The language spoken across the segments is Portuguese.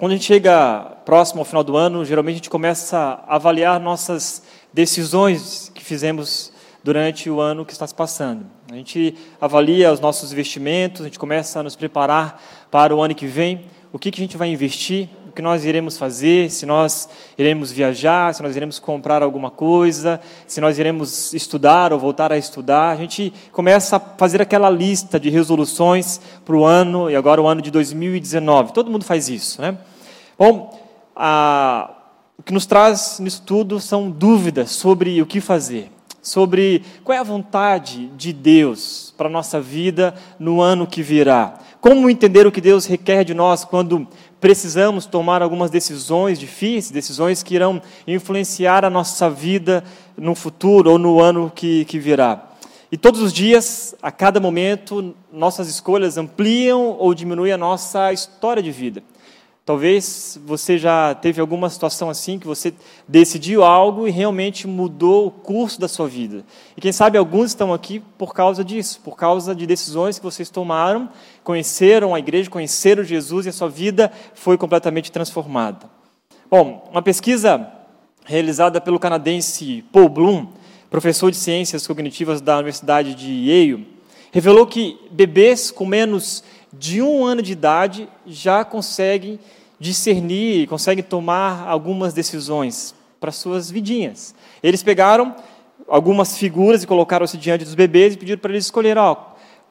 Quando a gente chega próximo ao final do ano, geralmente a gente começa a avaliar nossas decisões que fizemos durante o ano que está se passando. A gente avalia os nossos investimentos, a gente começa a nos preparar para o ano que vem, o que, que a gente vai investir, o que nós iremos fazer, se nós iremos viajar, se nós iremos comprar alguma coisa, se nós iremos estudar ou voltar a estudar. A gente começa a fazer aquela lista de resoluções para o ano, e agora o ano de 2019. Todo mundo faz isso, né? Bom, a, o que nos traz nisso tudo são dúvidas sobre o que fazer sobre qual é a vontade de Deus para a nossa vida no ano que virá. Como entender o que Deus requer de nós quando precisamos tomar algumas decisões difíceis, decisões que irão influenciar a nossa vida no futuro ou no ano que, que virá. E todos os dias, a cada momento, nossas escolhas ampliam ou diminuem a nossa história de vida. Talvez você já teve alguma situação assim que você decidiu algo e realmente mudou o curso da sua vida. E quem sabe alguns estão aqui por causa disso, por causa de decisões que vocês tomaram, conheceram a igreja, conheceram Jesus e a sua vida foi completamente transformada. Bom, uma pesquisa realizada pelo canadense Paul Bloom, professor de ciências cognitivas da Universidade de Yale, revelou que bebês com menos de um ano de idade já conseguem discernir, conseguem tomar algumas decisões para suas vidinhas. Eles pegaram algumas figuras e colocaram-se diante dos bebês e pediram para eles escolherem ó,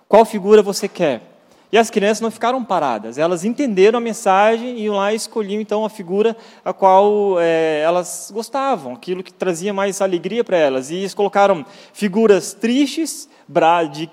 qual figura você quer. E as crianças não ficaram paradas, elas entenderam a mensagem e iam lá e escolhiam então a figura a qual é, elas gostavam, aquilo que trazia mais alegria para elas. E eles colocaram figuras tristes, de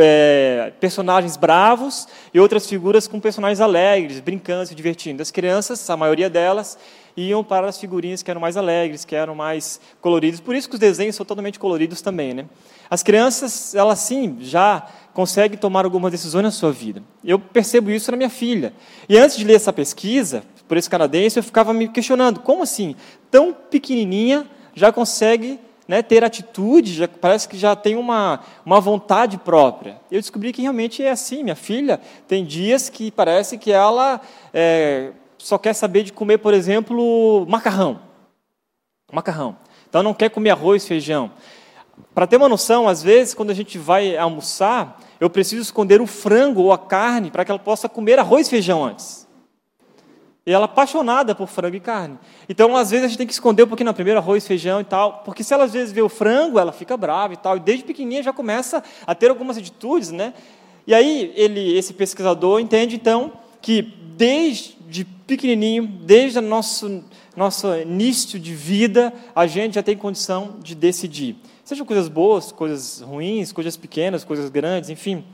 é, personagens bravos e outras figuras com personagens alegres, brincando, se divertindo. As crianças, a maioria delas, iam para as figurinhas que eram mais alegres, que eram mais coloridas. Por isso que os desenhos são totalmente coloridos também. Né? As crianças, elas sim, já conseguem tomar algumas decisões na sua vida. Eu percebo isso na minha filha. E antes de ler essa pesquisa, por esse canadense, eu ficava me questionando, como assim, tão pequenininha, já consegue né, ter atitude, já, parece que já tem uma, uma vontade própria. Eu descobri que realmente é assim. Minha filha tem dias que parece que ela é, só quer saber de comer, por exemplo, macarrão. Macarrão. Então não quer comer arroz, feijão. Para ter uma noção, às vezes, quando a gente vai almoçar, eu preciso esconder o frango ou a carne para que ela possa comer arroz e feijão antes. E ela é apaixonada por frango e carne. Então, às vezes, a gente tem que esconder um pouquinho no primeiro arroz, feijão e tal, porque se ela às vezes vê o frango, ela fica brava e tal, e desde pequenininha já começa a ter algumas atitudes, né? E aí, ele, esse pesquisador entende, então, que desde pequenininho, desde o nosso, nosso início de vida, a gente já tem condição de decidir. Sejam coisas boas, coisas ruins, coisas pequenas, coisas grandes, enfim.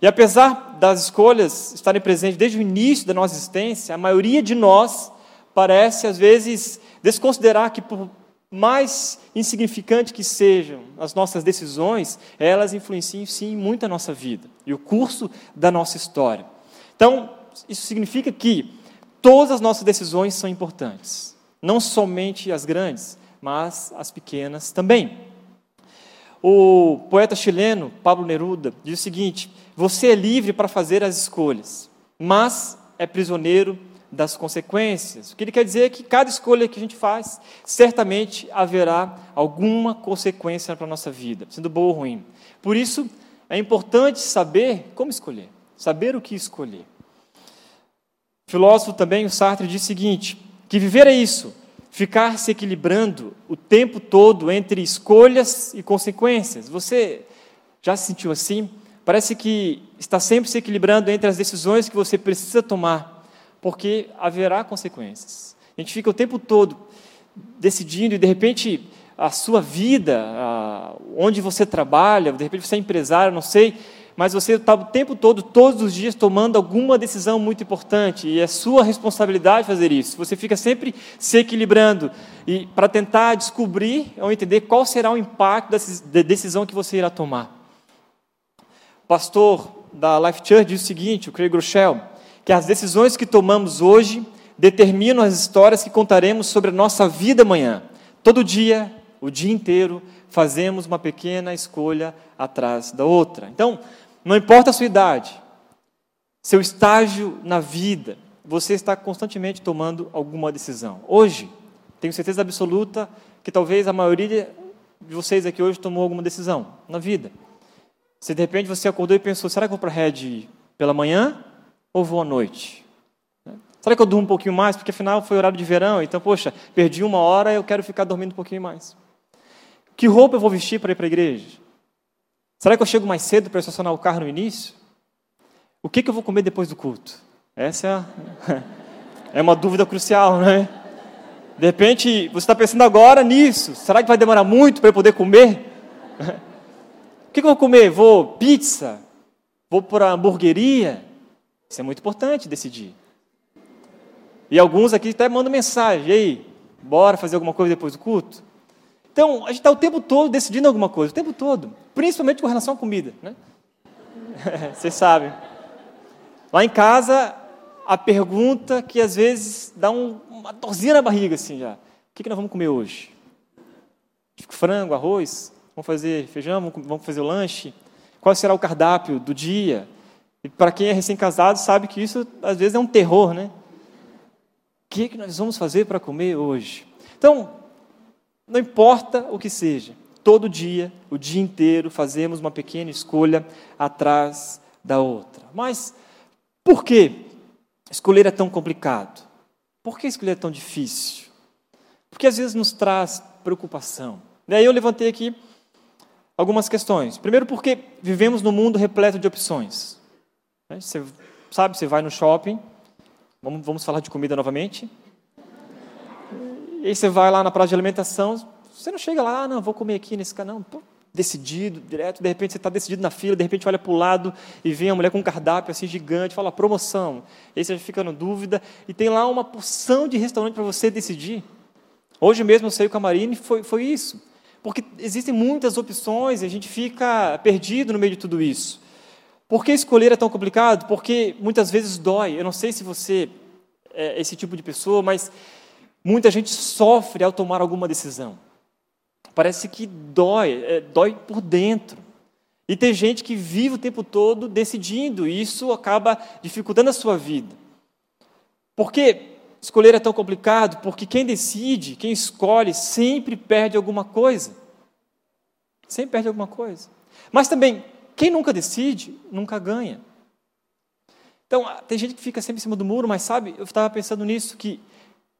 E apesar das escolhas estarem presentes desde o início da nossa existência, a maioria de nós parece, às vezes, desconsiderar que, por mais insignificante que sejam as nossas decisões, elas influenciam, sim, muito a nossa vida e o curso da nossa história. Então, isso significa que todas as nossas decisões são importantes, não somente as grandes, mas as pequenas também. O poeta chileno Pablo Neruda diz o seguinte: Você é livre para fazer as escolhas, mas é prisioneiro das consequências. O que ele quer dizer é que cada escolha que a gente faz, certamente haverá alguma consequência para a nossa vida, sendo boa ou ruim. Por isso, é importante saber como escolher, saber o que escolher. O filósofo também, o Sartre, diz o seguinte: que viver é isso, ficar se equilibrando o tempo todo entre escolhas e consequências. Você já se sentiu assim? Parece que está sempre se equilibrando entre as decisões que você precisa tomar, porque haverá consequências. A gente fica o tempo todo decidindo e de repente a sua vida, onde você trabalha, de repente você é empresário, não sei, mas você está o tempo todo, todos os dias, tomando alguma decisão muito importante, e é sua responsabilidade fazer isso. Você fica sempre se equilibrando e para tentar descobrir ou entender qual será o impacto da decisão que você irá tomar. Pastor da Life Church diz o seguinte, o Craig Rochelle, que as decisões que tomamos hoje determinam as histórias que contaremos sobre a nossa vida amanhã. Todo dia, o dia inteiro, fazemos uma pequena escolha atrás da outra. Então, não importa a sua idade, seu estágio na vida, você está constantemente tomando alguma decisão. Hoje, tenho certeza absoluta que talvez a maioria de vocês aqui hoje tomou alguma decisão na vida. Se de repente você acordou e pensou, será que eu vou para a rede pela manhã ou vou à noite? Será que eu durmo um pouquinho mais? Porque afinal foi horário de verão, então, poxa, perdi uma hora, eu quero ficar dormindo um pouquinho mais. Que roupa eu vou vestir para ir para a igreja? Será que eu chego mais cedo para estacionar o carro no início? O que, que eu vou comer depois do culto? Essa é, a... é uma dúvida crucial, né? De repente, você está pensando agora nisso. Será que vai demorar muito para eu poder comer? que, que eu vou comer? Vou pizza? Vou para hamburgueria? Isso é muito importante decidir. E alguns aqui até mandam mensagem, e aí, bora fazer alguma coisa depois do culto? Então, a gente está o tempo todo decidindo alguma coisa, o tempo todo, principalmente com relação à comida, né? Vocês sabem. Lá em casa, a pergunta que às vezes dá um, uma dorzinha na barriga, assim já. O que, que nós vamos comer hoje? Frango, arroz? Vamos fazer feijão? Vamos fazer o lanche? Qual será o cardápio do dia? E para quem é recém-casado sabe que isso às vezes é um terror, né? que, que nós vamos fazer para comer hoje? Então, não importa o que seja, todo dia, o dia inteiro, fazemos uma pequena escolha atrás da outra. Mas por que escolher é tão complicado? Por que escolher é tão difícil? Porque às vezes nos traz preocupação. E aí eu levantei aqui algumas questões. Primeiro, porque vivemos num mundo repleto de opções. Você sabe, você vai no shopping, Vamos, falar de comida novamente? E aí você vai lá na praça de alimentação, você não chega lá, ah, não, vou comer aqui nesse canal, decidido, direto, de repente você está decidido na fila, de repente olha para o lado e vem a mulher com um cardápio assim gigante, fala promoção. E aí você fica na dúvida e tem lá uma porção de restaurante para você decidir. Hoje mesmo eu saí com a Marine foi, foi isso. Porque existem muitas opções e a gente fica perdido no meio de tudo isso. Por que escolher é tão complicado? Porque muitas vezes dói. Eu não sei se você é esse tipo de pessoa, mas muita gente sofre ao tomar alguma decisão. Parece que dói, é, dói por dentro. E tem gente que vive o tempo todo decidindo, e isso acaba dificultando a sua vida. Por que escolher é tão complicado? Porque quem decide, quem escolhe, sempre perde alguma coisa. Sempre perde alguma coisa. Mas também, quem nunca decide, nunca ganha. Então, tem gente que fica sempre em cima do muro, mas sabe, eu estava pensando nisso, que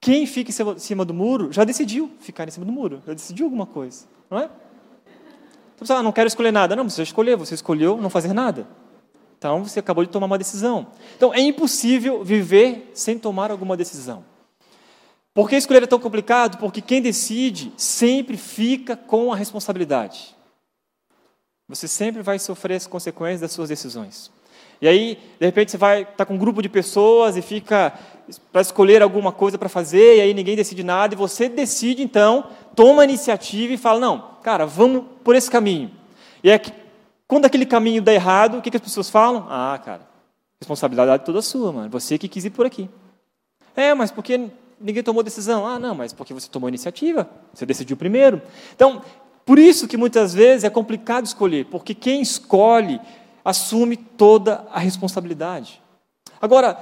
quem fica em cima do muro já decidiu ficar em cima do muro, já decidiu alguma coisa, não é? Então, você ah, não quero escolher nada. Não, você escolheu, você escolheu não fazer nada. Então, você acabou de tomar uma decisão. Então, é impossível viver sem tomar alguma decisão. Por que escolher é tão complicado? Porque quem decide sempre fica com a responsabilidade. Você sempre vai sofrer as consequências das suas decisões. E aí, de repente, você vai estar tá com um grupo de pessoas e fica para escolher alguma coisa para fazer, e aí ninguém decide nada, e você decide, então, toma a iniciativa e fala: não, cara, vamos por esse caminho. E é quando aquele caminho dá errado, o que, que as pessoas falam? Ah, cara, responsabilidade toda sua, mano. Você que quis ir por aqui. É, mas porque ninguém tomou decisão? Ah, não, mas porque você tomou iniciativa, você decidiu primeiro. Então, por isso que muitas vezes é complicado escolher, porque quem escolhe assume toda a responsabilidade. Agora,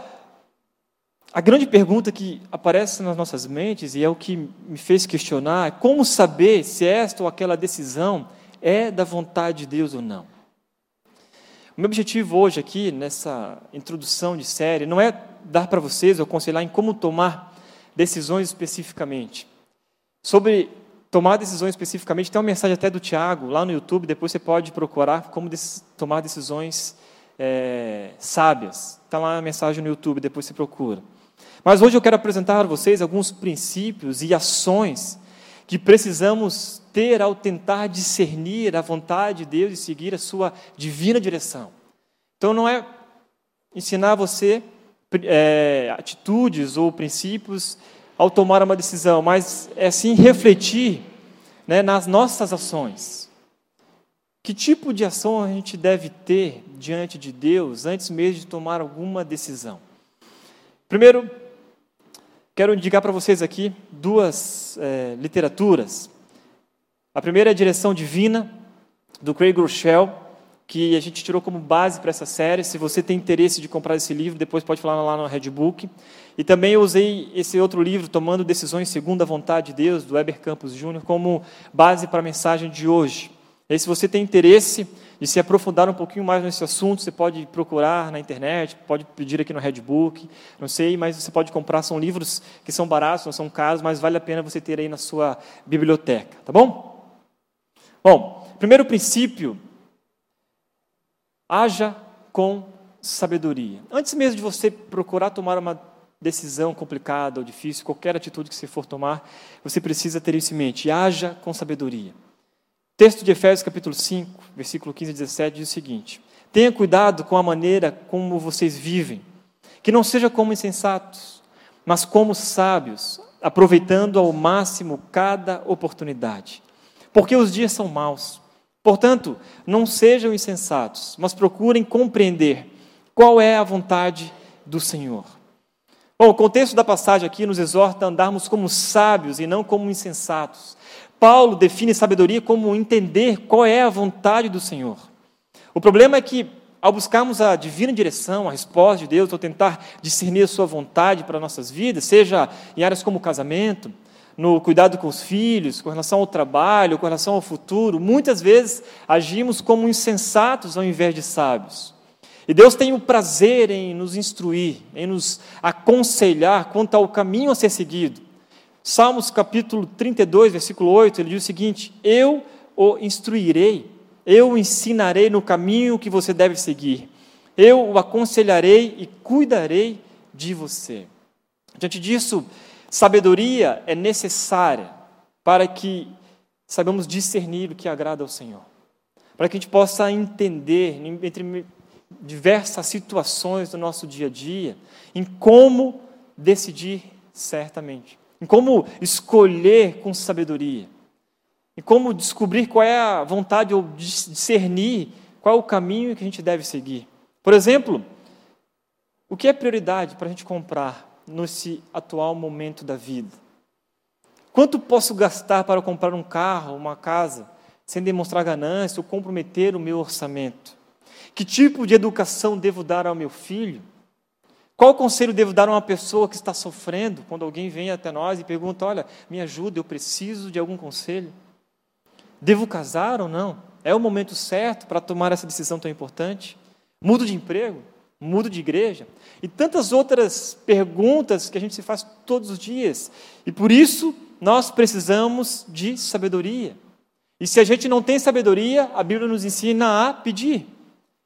a grande pergunta que aparece nas nossas mentes e é o que me fez questionar é como saber se esta ou aquela decisão é da vontade de Deus ou não. O meu objetivo hoje aqui, nessa introdução de série, não é dar para vocês ou aconselhar em como tomar decisões especificamente. Sobre tomar decisões especificamente, tem uma mensagem até do Tiago lá no YouTube, depois você pode procurar como tomar decisões é, sábias. Está lá a mensagem no YouTube, depois você procura. Mas hoje eu quero apresentar a vocês alguns princípios e ações que precisamos ter ao tentar discernir a vontade de Deus e seguir a sua divina direção. Então não é ensinar você é, atitudes ou princípios ao tomar uma decisão, mas é sim refletir né, nas nossas ações. Que tipo de ação a gente deve ter diante de Deus antes mesmo de tomar alguma decisão? Primeiro, quero indicar para vocês aqui duas é, literaturas. A primeira é a Direção Divina, do Craig Rochelle, que a gente tirou como base para essa série. Se você tem interesse de comprar esse livro, depois pode falar lá no Redbook. E também eu usei esse outro livro, Tomando Decisões Segundo a Vontade de Deus, do Weber Campos Jr., como base para a mensagem de hoje. E se você tem interesse de se aprofundar um pouquinho mais nesse assunto, você pode procurar na internet, pode pedir aqui no Redbook, não sei, mas você pode comprar. São livros que são baratos, não são caros, mas vale a pena você ter aí na sua biblioteca, tá bom? Bom, primeiro princípio haja com sabedoria. Antes mesmo de você procurar tomar uma decisão complicada ou difícil, qualquer atitude que você for tomar, você precisa ter isso em mente. Haja com sabedoria. Texto de Efésios capítulo 5, versículo 15 e 17 diz o seguinte: Tenha cuidado com a maneira como vocês vivem, que não seja como insensatos, mas como sábios, aproveitando ao máximo cada oportunidade. Porque os dias são maus. Portanto, não sejam insensatos, mas procurem compreender qual é a vontade do Senhor. Bom, o contexto da passagem aqui nos exorta a andarmos como sábios e não como insensatos. Paulo define sabedoria como entender qual é a vontade do Senhor. O problema é que, ao buscarmos a divina direção, a resposta de Deus, ou tentar discernir a sua vontade para nossas vidas, seja em áreas como casamento, no cuidado com os filhos, com relação ao trabalho, com relação ao futuro, muitas vezes agimos como insensatos ao invés de sábios. E Deus tem o prazer em nos instruir, em nos aconselhar quanto ao caminho a ser seguido. Salmos capítulo 32, versículo 8, ele diz o seguinte: Eu o instruirei, eu o ensinarei no caminho que você deve seguir, eu o aconselharei e cuidarei de você. Diante disso, Sabedoria é necessária para que saibamos discernir o que agrada ao Senhor. Para que a gente possa entender, entre diversas situações do nosso dia a dia, em como decidir certamente, em como escolher com sabedoria, em como descobrir qual é a vontade ou discernir qual é o caminho que a gente deve seguir. Por exemplo, o que é prioridade para a gente comprar nesse atual momento da vida? Quanto posso gastar para comprar um carro, uma casa, sem demonstrar ganância ou comprometer o meu orçamento? Que tipo de educação devo dar ao meu filho? Qual conselho devo dar a uma pessoa que está sofrendo quando alguém vem até nós e pergunta: Olha, me ajuda, eu preciso de algum conselho? Devo casar ou não? É o momento certo para tomar essa decisão tão importante? Mudo de emprego? mudo de igreja, e tantas outras perguntas que a gente se faz todos os dias. E por isso nós precisamos de sabedoria. E se a gente não tem sabedoria, a Bíblia nos ensina a pedir.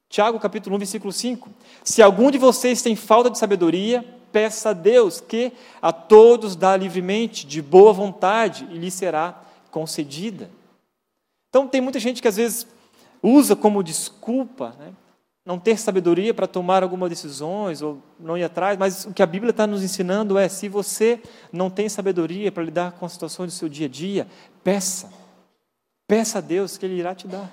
Tiago capítulo 1, versículo 5. Se algum de vocês tem falta de sabedoria, peça a Deus que a todos dá livremente, de boa vontade, e lhe será concedida. Então tem muita gente que às vezes usa como desculpa, né? não ter sabedoria para tomar algumas decisões ou não ir atrás, mas o que a Bíblia está nos ensinando é: se você não tem sabedoria para lidar com as situações do seu dia a dia, peça. Peça a Deus que Ele irá te dar.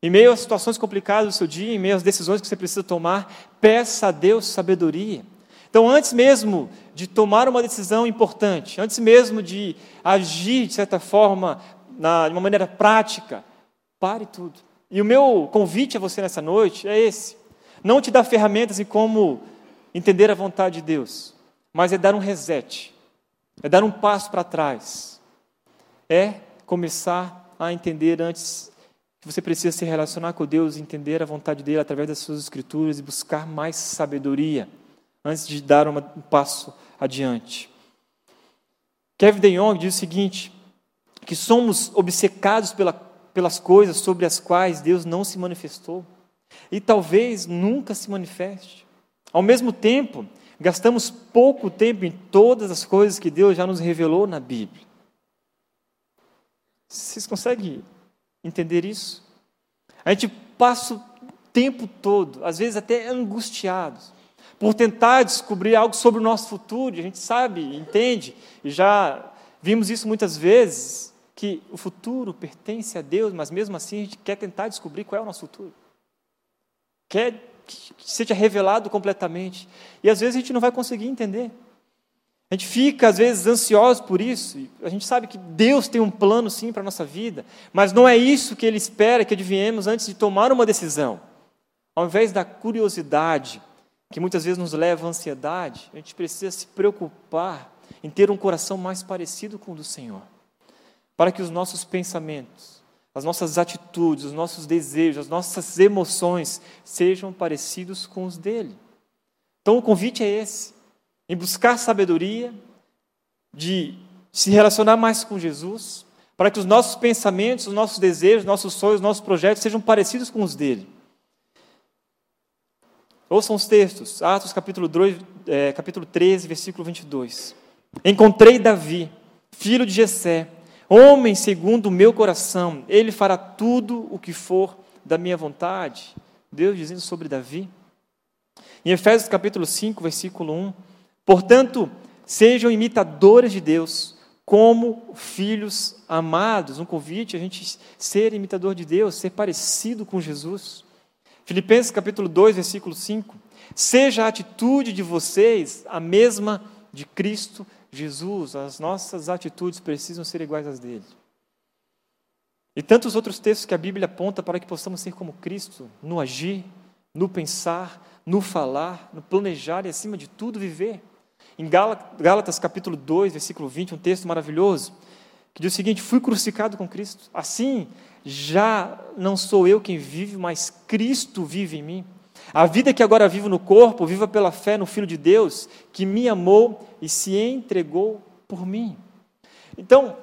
Em meio às situações complicadas do seu dia, em meio às decisões que você precisa tomar, peça a Deus sabedoria. Então, antes mesmo de tomar uma decisão importante, antes mesmo de agir de certa forma, na, de uma maneira prática, pare tudo. E o meu convite a você nessa noite é esse: não te dar ferramentas em como entender a vontade de Deus, mas é dar um reset, é dar um passo para trás, é começar a entender antes que você precisa se relacionar com Deus, entender a vontade dele através das suas escrituras e buscar mais sabedoria antes de dar um passo adiante. Kevin De Jong diz o seguinte: que somos obcecados pela pelas coisas sobre as quais Deus não se manifestou e talvez nunca se manifeste. Ao mesmo tempo, gastamos pouco tempo em todas as coisas que Deus já nos revelou na Bíblia. Vocês conseguem entender isso? A gente passa o tempo todo, às vezes até angustiados, por tentar descobrir algo sobre o nosso futuro, e a gente sabe, entende, e já vimos isso muitas vezes, que o futuro pertence a Deus, mas mesmo assim a gente quer tentar descobrir qual é o nosso futuro. Quer que seja revelado completamente. E às vezes a gente não vai conseguir entender. A gente fica, às vezes, ansioso por isso. A gente sabe que Deus tem um plano, sim, para a nossa vida. Mas não é isso que Ele espera que adivinhemos antes de tomar uma decisão. Ao invés da curiosidade, que muitas vezes nos leva à ansiedade, a gente precisa se preocupar em ter um coração mais parecido com o do Senhor. Para que os nossos pensamentos, as nossas atitudes, os nossos desejos, as nossas emoções sejam parecidos com os dele. Então o convite é esse em buscar sabedoria, de se relacionar mais com Jesus, para que os nossos pensamentos, os nossos desejos, nossos sonhos, os nossos projetos sejam parecidos com os dele. Ouçam os textos, Atos capítulo, 2, é, capítulo 13, versículo 22. Encontrei Davi, filho de Jessé, homem segundo o meu coração, ele fará tudo o que for da minha vontade. Deus dizendo sobre Davi. Em Efésios capítulo 5, versículo 1, Portanto, sejam imitadores de Deus, como filhos amados. Um convite a gente ser imitador de Deus, ser parecido com Jesus. Filipenses capítulo 2, versículo 5. Seja a atitude de vocês a mesma de Cristo Jesus. As nossas atitudes precisam ser iguais às dele. E tantos outros textos que a Bíblia aponta para que possamos ser como Cristo, no agir, no pensar, no falar, no planejar e, acima de tudo, viver. Em Gálatas capítulo 2, versículo 20, um texto maravilhoso, que diz o seguinte: Fui crucificado com Cristo. Assim, já não sou eu quem vive, mas Cristo vive em mim. A vida que agora vivo no corpo, viva pela fé no Filho de Deus, que me amou e se entregou por mim. Então,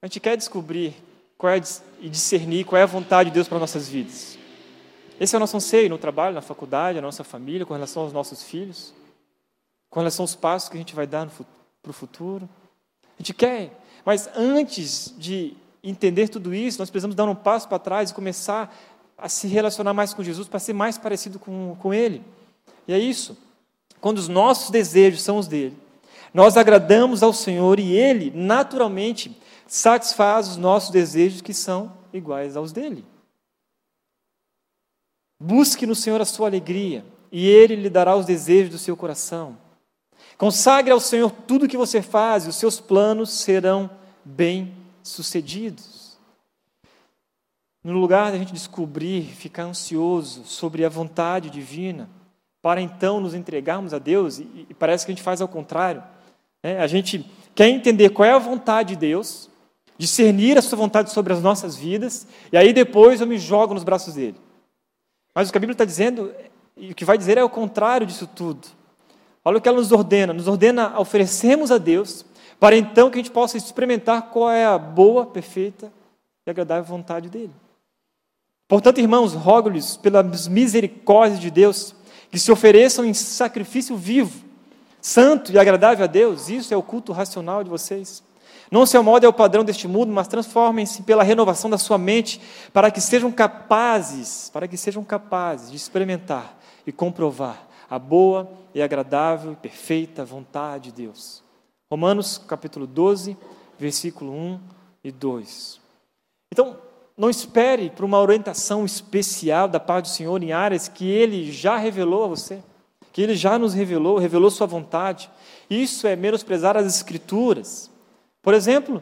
a gente quer descobrir qual é, e discernir qual é a vontade de Deus para nossas vidas. Esse é o nosso anseio no trabalho, na faculdade, na nossa família, com relação aos nossos filhos com relação aos passos que a gente vai dar para o futuro. A gente quer, mas antes de entender tudo isso, nós precisamos dar um passo para trás e começar a se relacionar mais com Jesus para ser mais parecido com, com Ele. E é isso. Quando os nossos desejos são os dele, nós agradamos ao Senhor e Ele, naturalmente, satisfaz os nossos desejos que são iguais aos dele. Busque no Senhor a sua alegria e Ele lhe dará os desejos do seu coração. Consagre ao Senhor tudo o que você faz e os seus planos serão bem-sucedidos. No lugar da gente descobrir, ficar ansioso sobre a vontade divina, para então nos entregarmos a Deus, e, e parece que a gente faz ao contrário. Né? A gente quer entender qual é a vontade de Deus, discernir a sua vontade sobre as nossas vidas, e aí depois eu me jogo nos braços dele. Mas o que a Bíblia está dizendo, e o que vai dizer é o contrário disso tudo. Olha o que ela nos ordena: nos ordena a oferecermos a Deus, para então que a gente possa experimentar qual é a boa, perfeita e agradável vontade dEle. Portanto, irmãos, rogo-lhes pelas misericórdias de Deus que se ofereçam em sacrifício vivo, santo e agradável a Deus. Isso é o culto racional de vocês. Não se amolde ao padrão deste mundo, mas transformem-se pela renovação da sua mente, para que sejam capazes, para que sejam capazes de experimentar e comprovar a boa e agradável e perfeita vontade de Deus. Romanos capítulo 12, versículo 1 e 2. Então, não espere por uma orientação especial da parte do Senhor em áreas que Ele já revelou a você, que Ele já nos revelou, revelou Sua vontade. Isso é menosprezar as Escrituras. Por exemplo,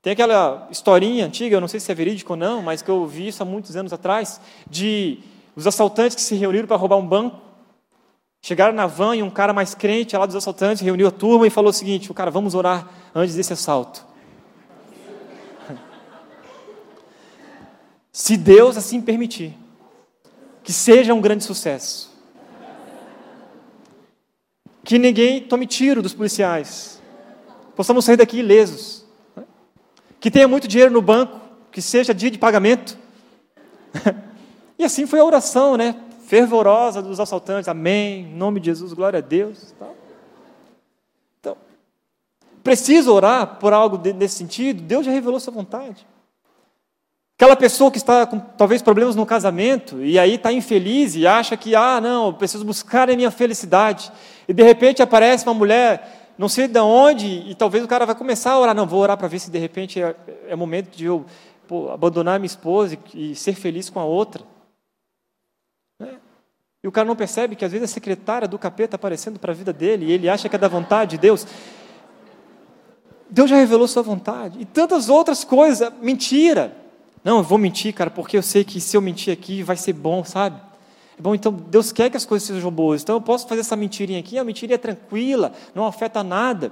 tem aquela historinha antiga, eu não sei se é verídico ou não, mas que eu vi isso há muitos anos atrás, de os assaltantes que se reuniram para roubar um banco Chegaram na van e um cara mais crente lá dos assaltantes reuniu a turma e falou o seguinte: o cara, vamos orar antes desse assalto. Se Deus assim permitir, que seja um grande sucesso. Que ninguém tome tiro dos policiais. Possamos sair daqui ilesos. Que tenha muito dinheiro no banco, que seja dia de pagamento. E assim foi a oração, né? Fervorosa dos assaltantes, amém, em nome de Jesus, glória a Deus. Então, preciso orar por algo nesse sentido? Deus já revelou sua vontade. Aquela pessoa que está com talvez problemas no casamento e aí está infeliz e acha que, ah, não, preciso buscar a minha felicidade. E de repente aparece uma mulher, não sei de onde, e talvez o cara vai começar a orar. Não, vou orar para ver se de repente é, é momento de eu pô, abandonar minha esposa e, e ser feliz com a outra. E o cara não percebe que às vezes a secretária do capeta está aparecendo para a vida dele e ele acha que é da vontade de Deus. Deus já revelou sua vontade. E tantas outras coisas. Mentira. Não, eu vou mentir, cara, porque eu sei que se eu mentir aqui vai ser bom, sabe? É bom, então Deus quer que as coisas sejam boas. Então eu posso fazer essa mentirinha aqui, a mentirinha é tranquila, não afeta nada.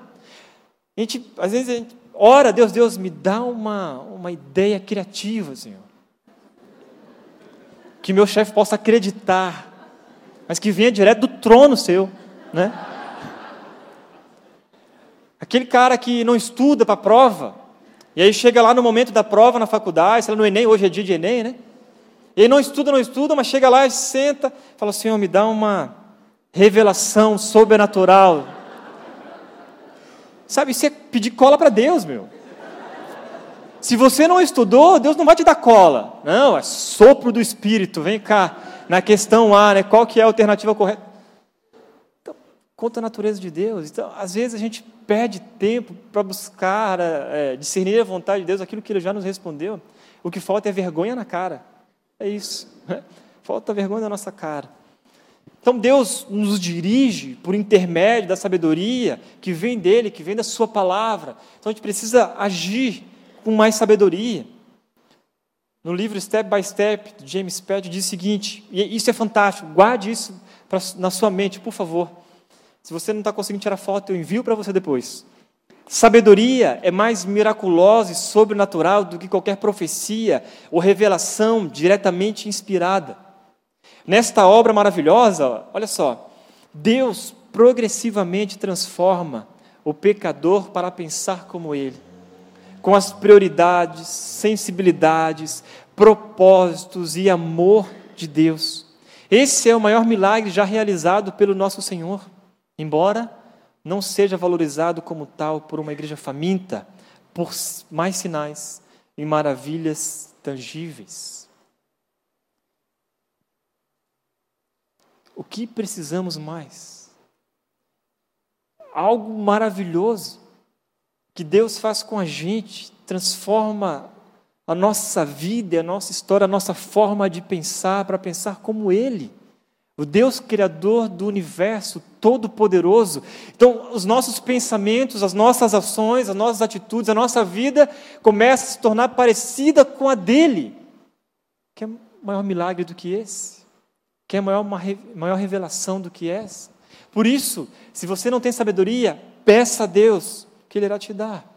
A gente, às vezes, a gente ora, Deus, Deus, me dá uma, uma ideia criativa, Senhor. Que meu chefe possa acreditar, mas que venha direto do trono seu, né? Aquele cara que não estuda para a prova, e aí chega lá no momento da prova na faculdade, sei lá, no Enem, hoje é dia de Enem, né? E aí não estuda, não estuda, mas chega lá e senta, fala, Senhor, me dá uma revelação sobrenatural. Sabe, isso é pedir cola para Deus, meu. Se você não estudou, Deus não vai te dar cola. Não, é sopro do Espírito. Vem cá, na questão A, né? qual que é a alternativa correta? Então, conta a natureza de Deus. Então, às vezes a gente perde tempo para buscar é, discernir a vontade de Deus, aquilo que Ele já nos respondeu. O que falta é vergonha na cara. É isso. Né? Falta vergonha na nossa cara. Então Deus nos dirige por intermédio da sabedoria que vem dele, que vem da Sua palavra. Então a gente precisa agir com mais sabedoria. No livro Step by Step, de James Pett, diz o seguinte, e isso é fantástico, guarde isso pra, na sua mente, por favor. Se você não está conseguindo tirar foto, eu envio para você depois. Sabedoria é mais miraculosa e sobrenatural do que qualquer profecia ou revelação diretamente inspirada. Nesta obra maravilhosa, olha só, Deus progressivamente transforma o pecador para pensar como ele, com as prioridades, sensibilidades, propósitos e amor de Deus. Esse é o maior milagre já realizado pelo nosso Senhor, embora não seja valorizado como tal por uma igreja faminta, por mais sinais e maravilhas tangíveis. O que precisamos mais? Algo maravilhoso que Deus faz com a gente, transforma a nossa vida, a nossa história, a nossa forma de pensar para pensar como Ele o Deus Criador do universo, todo-poderoso. Então, os nossos pensamentos, as nossas ações, as nossas atitudes, a nossa vida começa a se tornar parecida com a dele. Que é maior milagre do que esse? Que é maior, maior revelação do que essa? Por isso, se você não tem sabedoria, peça a Deus que Ele irá te dar.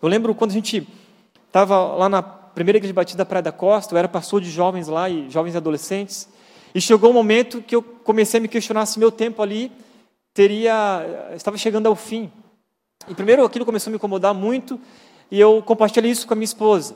Eu lembro quando a gente estava lá na primeira igreja batida Praia da Costa, eu era pastor de jovens lá, e jovens e adolescentes, e chegou um momento que eu comecei a me questionar se meu tempo ali teria estava chegando ao fim. E primeiro aquilo começou a me incomodar muito, e eu compartilhei isso com a minha esposa.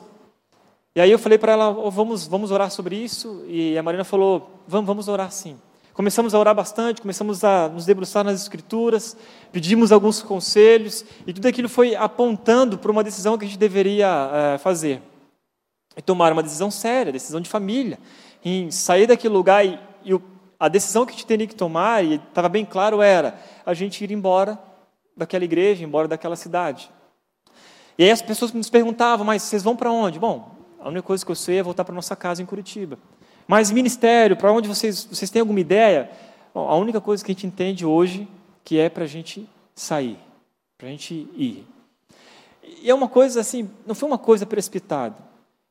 E aí eu falei para ela, oh, vamos, vamos orar sobre isso, e a Marina falou, vamos, vamos orar sim. Começamos a orar bastante, começamos a nos debruçar nas escrituras, pedimos alguns conselhos, e tudo aquilo foi apontando para uma decisão que a gente deveria é, fazer. E tomar uma decisão séria, decisão de família em sair daquele lugar e, e a decisão que a gente teria que tomar, e estava bem claro, era a gente ir embora daquela igreja, embora daquela cidade. E aí as pessoas nos perguntavam, mas vocês vão para onde? Bom, a única coisa que eu sei é voltar para nossa casa em Curitiba. Mas ministério, para onde vocês, vocês têm alguma ideia? Bom, a única coisa que a gente entende hoje que é para a gente sair, para a gente ir. E é uma coisa assim, não foi uma coisa precipitada.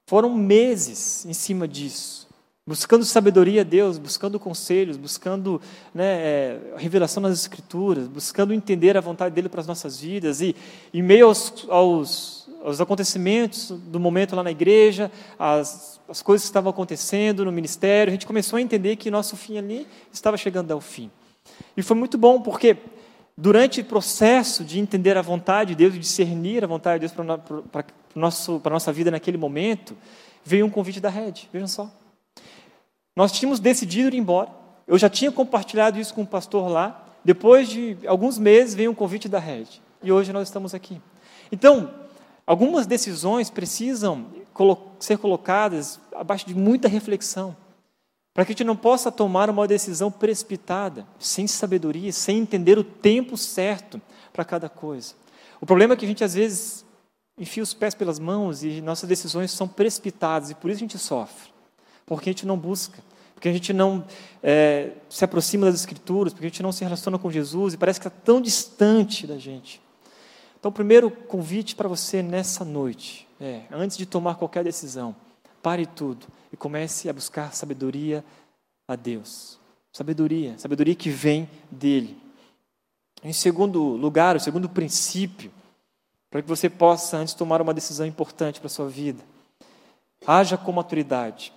Foram meses em cima disso buscando sabedoria a Deus, buscando conselhos, buscando né, é, revelação nas Escrituras, buscando entender a vontade dele para as nossas vidas. E em meio aos, aos, aos acontecimentos do momento lá na igreja, as, as coisas que estavam acontecendo no ministério, a gente começou a entender que nosso fim ali estava chegando ao fim. E foi muito bom, porque durante o processo de entender a vontade de Deus, de discernir a vontade de Deus para a nossa vida naquele momento, veio um convite da rede, vejam só. Nós tínhamos decidido ir embora. Eu já tinha compartilhado isso com o pastor lá. Depois de alguns meses veio um convite da rede. E hoje nós estamos aqui. Então, algumas decisões precisam ser colocadas abaixo de muita reflexão. Para que a gente não possa tomar uma decisão precipitada, sem sabedoria, sem entender o tempo certo para cada coisa. O problema é que a gente às vezes enfia os pés pelas mãos e nossas decisões são precipitadas e por isso a gente sofre porque a gente não busca, porque a gente não é, se aproxima das Escrituras, porque a gente não se relaciona com Jesus e parece que está tão distante da gente. Então, o primeiro convite para você nessa noite é, antes de tomar qualquer decisão, pare tudo e comece a buscar sabedoria a Deus. Sabedoria, sabedoria que vem dele. Em segundo lugar, o segundo princípio, para que você possa, antes, tomar uma decisão importante para a sua vida, haja com maturidade.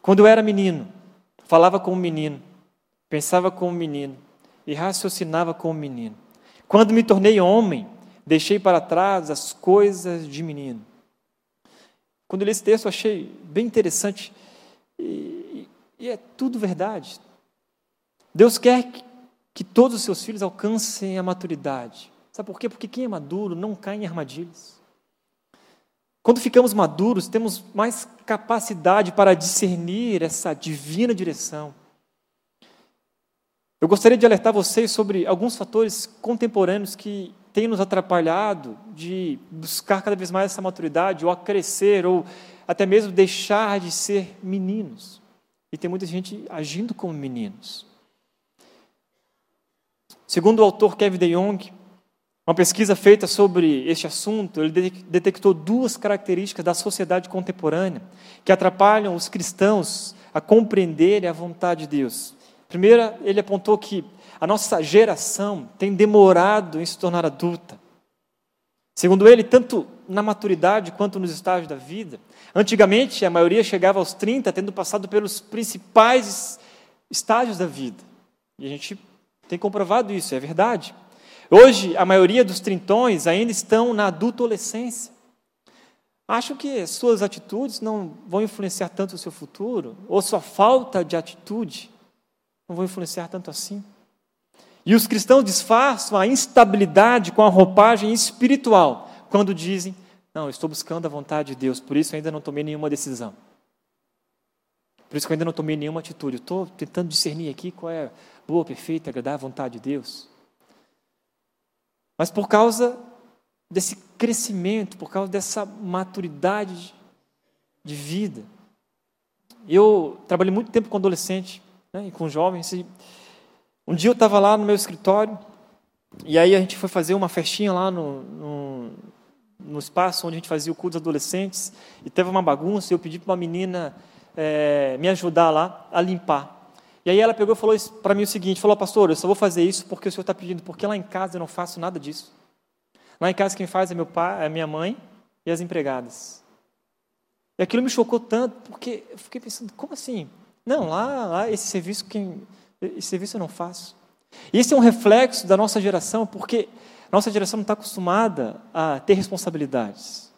Quando eu era menino, falava como menino, pensava como menino e raciocinava como menino. Quando me tornei homem, deixei para trás as coisas de menino. Quando eu li esse texto, eu achei bem interessante e, e é tudo verdade. Deus quer que, que todos os seus filhos alcancem a maturidade. Sabe por quê? Porque quem é maduro não cai em armadilhas. Quando ficamos maduros, temos mais capacidade para discernir essa divina direção. Eu gostaria de alertar vocês sobre alguns fatores contemporâneos que têm nos atrapalhado de buscar cada vez mais essa maturidade, ou a crescer, ou até mesmo deixar de ser meninos. E tem muita gente agindo como meninos. Segundo o autor Kevin de Jong, uma pesquisa feita sobre este assunto, ele detectou duas características da sociedade contemporânea que atrapalham os cristãos a compreenderem a vontade de Deus. Primeiro, ele apontou que a nossa geração tem demorado em se tornar adulta. Segundo ele, tanto na maturidade quanto nos estágios da vida, antigamente a maioria chegava aos 30 tendo passado pelos principais estágios da vida. E a gente tem comprovado isso, é verdade. Hoje, a maioria dos trintões ainda estão na adultolescência. Acham que suas atitudes não vão influenciar tanto o seu futuro, ou sua falta de atitude não vão influenciar tanto assim. E os cristãos disfarçam a instabilidade com a roupagem espiritual, quando dizem: Não, estou buscando a vontade de Deus, por isso ainda não tomei nenhuma decisão. Por isso que eu ainda não tomei nenhuma atitude. Estou tentando discernir aqui qual é boa, perfeita, agradar a vontade de Deus. Mas por causa desse crescimento, por causa dessa maturidade de vida. Eu trabalhei muito tempo com adolescente né, e com jovens. E um dia eu estava lá no meu escritório e aí a gente foi fazer uma festinha lá no, no, no espaço onde a gente fazia o culto dos adolescentes e teve uma bagunça e eu pedi para uma menina é, me ajudar lá a limpar. E aí ela pegou e falou para mim o seguinte, falou, pastor, eu só vou fazer isso porque o senhor está pedindo, porque lá em casa eu não faço nada disso. Lá em casa quem faz é meu pai, é minha mãe e as empregadas. E aquilo me chocou tanto, porque eu fiquei pensando, como assim? Não, lá, lá esse serviço quem, esse serviço eu não faço. E esse é um reflexo da nossa geração, porque nossa geração não está acostumada a ter responsabilidades.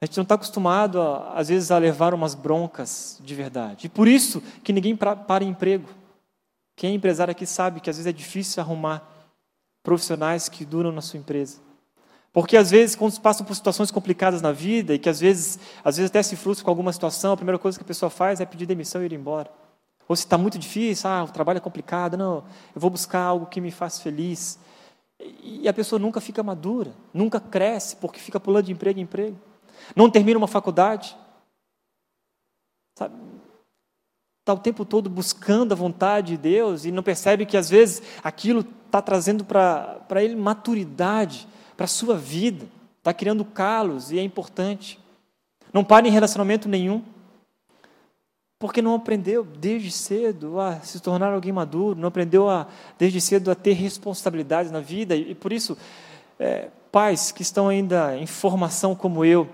A gente não está acostumado, a, às vezes, a levar umas broncas de verdade. E por isso que ninguém para emprego. Quem é empresário aqui sabe que às vezes é difícil arrumar profissionais que duram na sua empresa. Porque às vezes, quando passam por situações complicadas na vida e que às vezes, às vezes até se frustra com alguma situação, a primeira coisa que a pessoa faz é pedir demissão e ir embora. Ou se está muito difícil, ah, o trabalho é complicado, não, eu vou buscar algo que me faça feliz. E a pessoa nunca fica madura, nunca cresce, porque fica pulando de emprego em emprego não termina uma faculdade. Está o tempo todo buscando a vontade de Deus e não percebe que às vezes aquilo está trazendo para ele maturidade, para a sua vida, está criando calos e é importante. Não para em relacionamento nenhum, porque não aprendeu desde cedo a se tornar alguém maduro, não aprendeu a, desde cedo a ter responsabilidades na vida e, por isso, é, pais que estão ainda em formação como eu,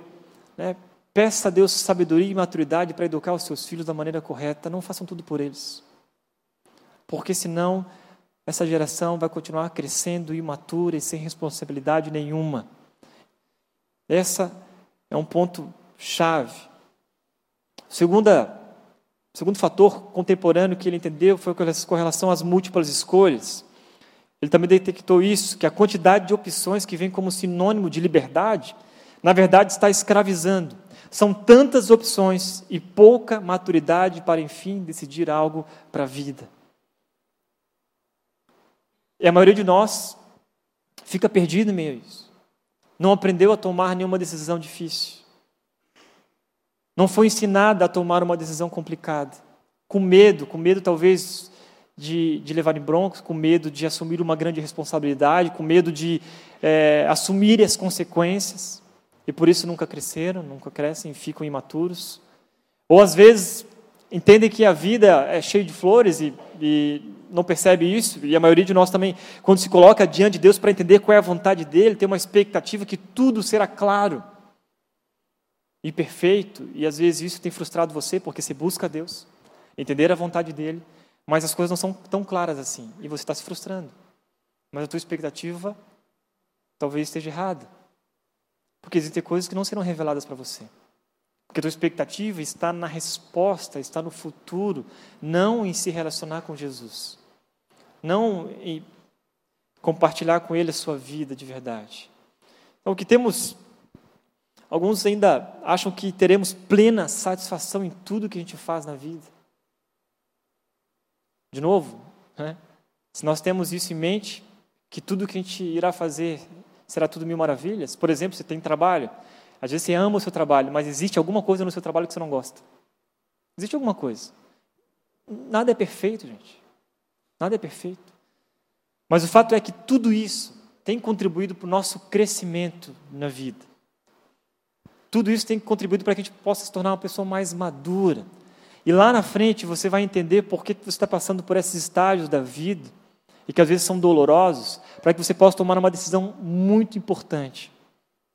né? Peça a Deus sabedoria e maturidade para educar os seus filhos da maneira correta. Não façam tudo por eles. Porque senão essa geração vai continuar crescendo imatura e sem responsabilidade nenhuma. Essa é um ponto chave. Segunda, segundo fator contemporâneo que ele entendeu foi com relação às múltiplas escolhas. Ele também detectou isso, que a quantidade de opções que vem como sinônimo de liberdade na verdade, está escravizando. São tantas opções e pouca maturidade para, enfim, decidir algo para a vida. E a maioria de nós fica perdido em meio a isso. Não aprendeu a tomar nenhuma decisão difícil. Não foi ensinada a tomar uma decisão complicada, com medo, com medo talvez de, de levar em broncos, com medo de assumir uma grande responsabilidade, com medo de é, assumir as consequências, e por isso nunca cresceram, nunca crescem, ficam imaturos. Ou às vezes entendem que a vida é cheia de flores e, e, não percebe isso, e a maioria de nós também, quando se coloca diante de Deus para entender qual é a vontade dele, tem uma expectativa que tudo será claro e perfeito, e às vezes isso tem frustrado você porque você busca Deus, entender a vontade dele, mas as coisas não são tão claras assim, e você está se frustrando. Mas a tua expectativa talvez esteja errada, porque existem coisas que não serão reveladas para você. Porque a tua expectativa está na resposta, está no futuro, não em se relacionar com Jesus. Não em compartilhar com Ele a sua vida de verdade. Então, o que temos. Alguns ainda acham que teremos plena satisfação em tudo que a gente faz na vida. De novo, né? se nós temos isso em mente, que tudo que a gente irá fazer será tudo mil maravilhas. Por exemplo, você tem trabalho, às vezes você ama o seu trabalho, mas existe alguma coisa no seu trabalho que você não gosta. Existe alguma coisa. Nada é perfeito, gente. Nada é perfeito. Mas o fato é que tudo isso tem contribuído para o nosso crescimento na vida. Tudo isso tem contribuído para que a gente possa se tornar uma pessoa mais madura. E lá na frente você vai entender por que você está passando por esses estágios da vida, e que às vezes são dolorosos, para que você possa tomar uma decisão muito importante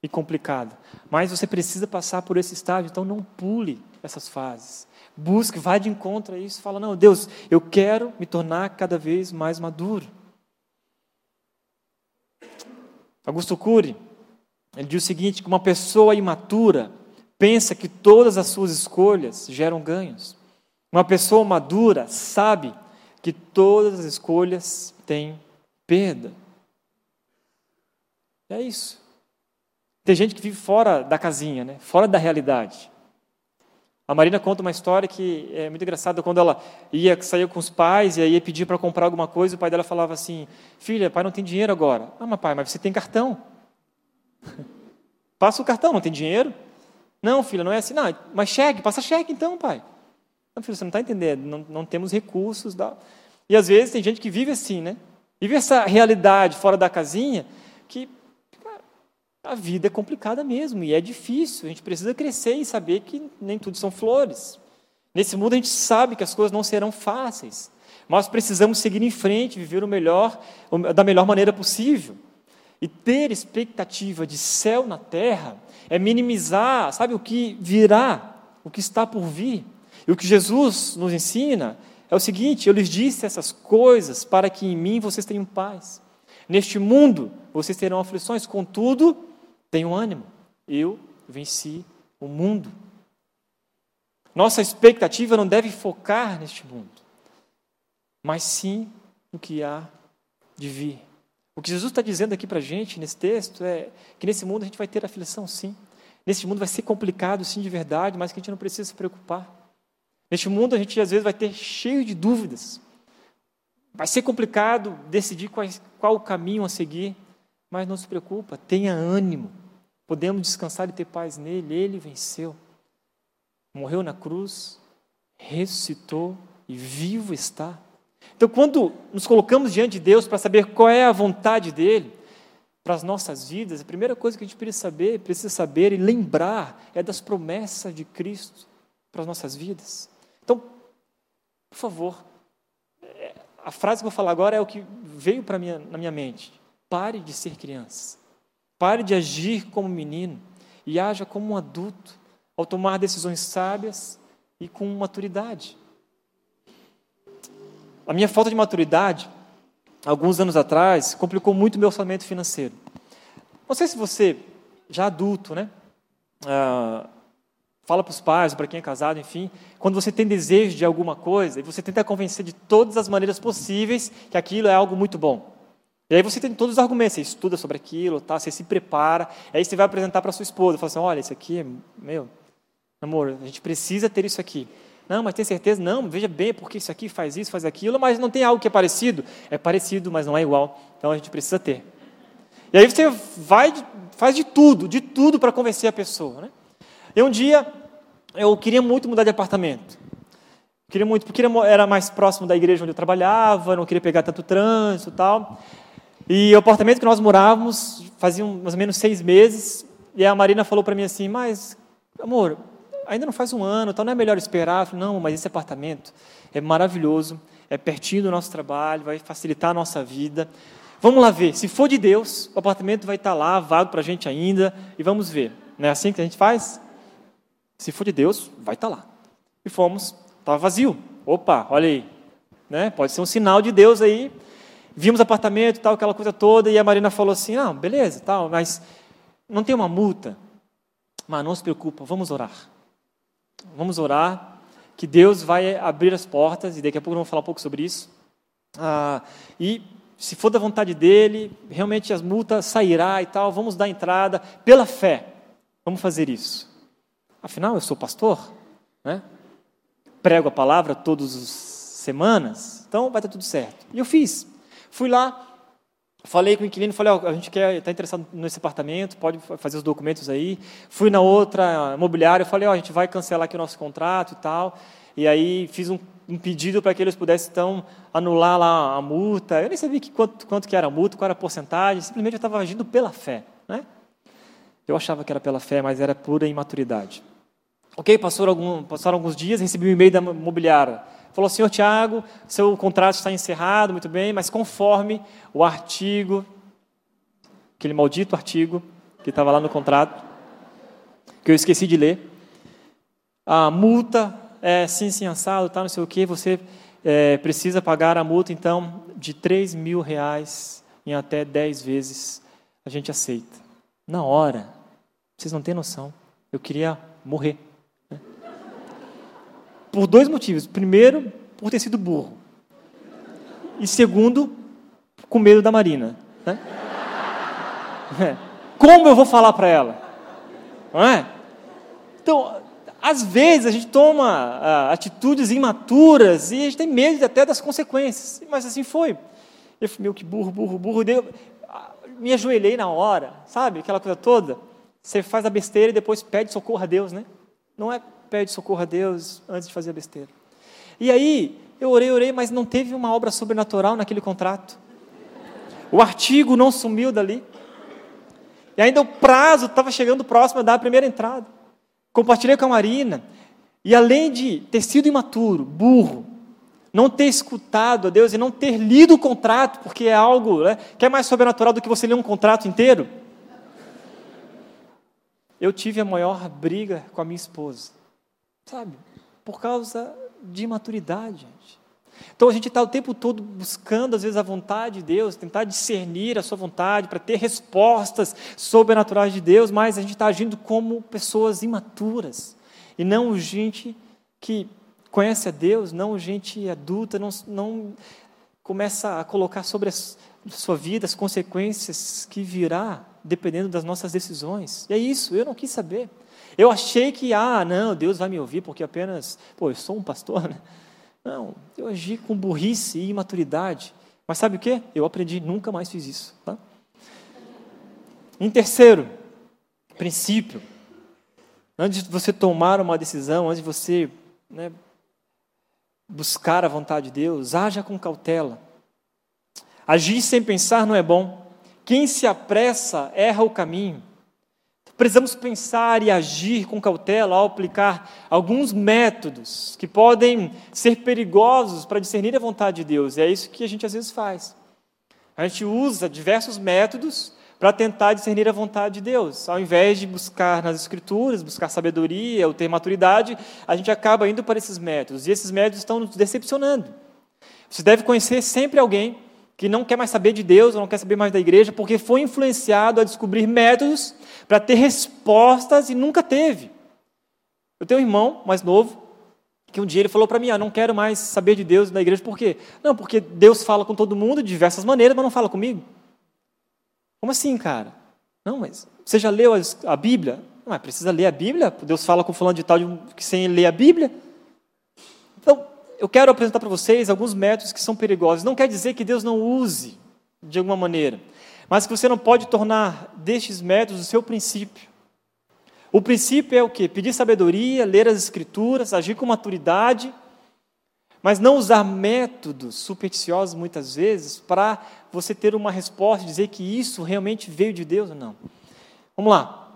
e complicada. Mas você precisa passar por esse estágio, então não pule essas fases. Busque, vá de encontro a isso, fala: "Não, Deus, eu quero me tornar cada vez mais maduro". Augusto Cury, ele diz o seguinte, que uma pessoa imatura pensa que todas as suas escolhas geram ganhos. Uma pessoa madura sabe que todas as escolhas têm perda. É isso. Tem gente que vive fora da casinha, né? fora da realidade. A Marina conta uma história que é muito engraçada quando ela ia sair com os pais e aí ia pedir para comprar alguma coisa, o pai dela falava assim: "Filha, pai não tem dinheiro agora". "Ah, mas pai, mas você tem cartão". "Passa o cartão, não tem dinheiro?". "Não, filha, não é assim". "Não, mas cheque, passa cheque então, pai". "Não, filho, você não está entendendo, não, não temos recursos". Da... E às vezes tem gente que vive assim, né? Vive essa realidade fora da casinha que a vida é complicada mesmo e é difícil. A gente precisa crescer e saber que nem tudo são flores. Nesse mundo a gente sabe que as coisas não serão fáceis, mas precisamos seguir em frente, viver o melhor, da melhor maneira possível. E ter expectativa de céu na terra é minimizar, sabe, o que virá, o que está por vir. E o que Jesus nos ensina é o seguinte: eu lhes disse essas coisas para que em mim vocês tenham paz. Neste mundo vocês terão aflições, contudo, Tenham ânimo, eu venci o mundo. Nossa expectativa não deve focar neste mundo, mas sim no que há de vir. O que Jesus está dizendo aqui para a gente nesse texto é que nesse mundo a gente vai ter aflição, sim. Nesse mundo vai ser complicado, sim, de verdade, mas que a gente não precisa se preocupar. Neste mundo a gente às vezes vai ter cheio de dúvidas. Vai ser complicado decidir qual, o caminho a seguir, mas não se preocupa, tenha ânimo. Podemos descansar e ter paz nele, ele venceu. Morreu na cruz, ressuscitou e vivo está. Então, quando nos colocamos diante de Deus para saber qual é a vontade dele para as nossas vidas, a primeira coisa que a gente precisa saber, precisa saber e lembrar é das promessas de Cristo para as nossas vidas. Então, por favor, a frase que eu vou falar agora é o que veio para minha, na minha mente. Pare de ser criança. Pare de agir como menino e haja como um adulto, ao tomar decisões sábias e com maturidade. A minha falta de maturidade, alguns anos atrás, complicou muito meu orçamento financeiro. Não sei se você, já adulto, né? Ah, fala para os pais, para quem é casado, enfim, quando você tem desejo de alguma coisa e você tenta convencer de todas as maneiras possíveis que aquilo é algo muito bom. E aí você tem todos os argumentos, você estuda sobre aquilo, tá? você se prepara, aí você vai apresentar para sua esposa, fala assim, olha, isso aqui, é meu, amor, a gente precisa ter isso aqui. Não, mas tem certeza? Não, veja bem, porque isso aqui faz isso, faz aquilo, mas não tem algo que é parecido? É parecido, mas não é igual, então a gente precisa ter. E aí você vai, faz de tudo, de tudo para convencer a pessoa. Né? E um dia, eu queria muito mudar de apartamento. Queria muito, porque era mais próximo da igreja onde eu trabalhava, não queria pegar tanto trânsito e tal. E o apartamento que nós morávamos fazia mais ou menos seis meses, e a Marina falou para mim assim, mas, amor, ainda não faz um ano, então não é melhor esperar? Falei, não, mas esse apartamento é maravilhoso, é pertinho do nosso trabalho, vai facilitar a nossa vida. Vamos lá ver, se for de Deus, o apartamento vai estar lá, vago para a gente ainda, e vamos ver. Não é assim que a gente faz? Se for de Deus, vai estar lá. E fomos, estava vazio. Opa, olha aí. Né? Pode ser um sinal de Deus aí. Vimos apartamento, tal, aquela coisa toda, e a Marina falou assim: ah, beleza, tal, mas não tem uma multa. Mas não se preocupa, vamos orar. Vamos orar, que Deus vai abrir as portas, e daqui a pouco vamos falar um pouco sobre isso. Ah, e se for da vontade dele, realmente as multas sairá e tal, vamos dar entrada pela fé. Vamos fazer isso. Afinal, eu sou pastor, né? Prego a palavra todas as semanas, então vai estar tudo certo. E eu fiz. Fui lá, falei com o inquilino, falei, oh, a gente quer, está interessado nesse apartamento, pode fazer os documentos aí. Fui na outra imobiliária, falei, ó, oh, a gente vai cancelar aqui o nosso contrato e tal. E aí fiz um, um pedido para que eles pudessem então anular lá a multa. Eu nem sabia que quanto, quanto que era a multa, qual era a porcentagem. Simplesmente eu estava agindo pela fé, né? Eu achava que era pela fé, mas era pura imaturidade. Ok, passaram, algum, passaram alguns dias, recebi um e-mail da imobiliária. Falou, senhor Tiago, seu contrato está encerrado, muito bem, mas conforme o artigo, aquele maldito artigo que estava lá no contrato, que eu esqueci de ler, a multa é sim, sim, assado, tá, não sei o que, você é, precisa pagar a multa, então, de 3 mil reais em até 10 vezes, a gente aceita. Na hora, vocês não têm noção, eu queria morrer. Por dois motivos. Primeiro, por ter sido burro. E segundo, com medo da Marina. Né? É. Como eu vou falar para ela? Não é? Então, às vezes a gente toma ah, atitudes imaturas e a gente tem medo até das consequências. Mas assim foi. Eu fui meio que burro, burro, burro. Deu, ah, me ajoelhei na hora, sabe? Aquela coisa toda. Você faz a besteira e depois pede socorro a Deus, né? Não é pede socorro a Deus antes de fazer besteira. E aí, eu orei, orei, mas não teve uma obra sobrenatural naquele contrato. O artigo não sumiu dali. E ainda o prazo estava chegando próximo a dar a primeira entrada. Compartilhei com a Marina. E além de ter sido imaturo, burro, não ter escutado a Deus e não ter lido o contrato, porque é algo né, que é mais sobrenatural do que você ler um contrato inteiro, eu tive a maior briga com a minha esposa. Sabe? Por causa de imaturidade, gente. Então a gente está o tempo todo buscando, às vezes, a vontade de Deus, tentar discernir a sua vontade, para ter respostas sobrenaturais de Deus, mas a gente está agindo como pessoas imaturas, e não gente que conhece a Deus, não gente adulta, não, não começa a colocar sobre a sua vida as consequências que virá, dependendo das nossas decisões. E é isso, eu não quis saber. Eu achei que, ah, não, Deus vai me ouvir porque apenas, pô, eu sou um pastor, né? Não, eu agi com burrice e imaturidade. Mas sabe o que? Eu aprendi, nunca mais fiz isso. Tá? Em terceiro, princípio, antes de você tomar uma decisão, antes de você né, buscar a vontade de Deus, haja com cautela. Agir sem pensar não é bom. Quem se apressa erra o caminho. Precisamos pensar e agir com cautela ao aplicar alguns métodos que podem ser perigosos para discernir a vontade de Deus. E é isso que a gente às vezes faz. A gente usa diversos métodos para tentar discernir a vontade de Deus. Ao invés de buscar nas Escrituras, buscar sabedoria ou ter maturidade, a gente acaba indo para esses métodos. E esses métodos estão nos decepcionando. Você deve conhecer sempre alguém que não quer mais saber de Deus, não quer saber mais da igreja, porque foi influenciado a descobrir métodos para ter respostas e nunca teve. Eu tenho um irmão mais novo, que um dia ele falou para mim: ah, não quero mais saber de Deus da igreja, por quê? Não, porque Deus fala com todo mundo de diversas maneiras, mas não fala comigo. Como assim, cara? Não, mas você já leu a Bíblia? Não, mas precisa ler a Bíblia? Deus fala com fulano de tal que sem ler a Bíblia? Então, eu quero apresentar para vocês alguns métodos que são perigosos. Não quer dizer que Deus não use de alguma maneira, mas que você não pode tornar destes métodos o seu princípio. O princípio é o quê? Pedir sabedoria, ler as escrituras, agir com maturidade, mas não usar métodos supersticiosos muitas vezes para você ter uma resposta e dizer que isso realmente veio de Deus ou não. Vamos lá.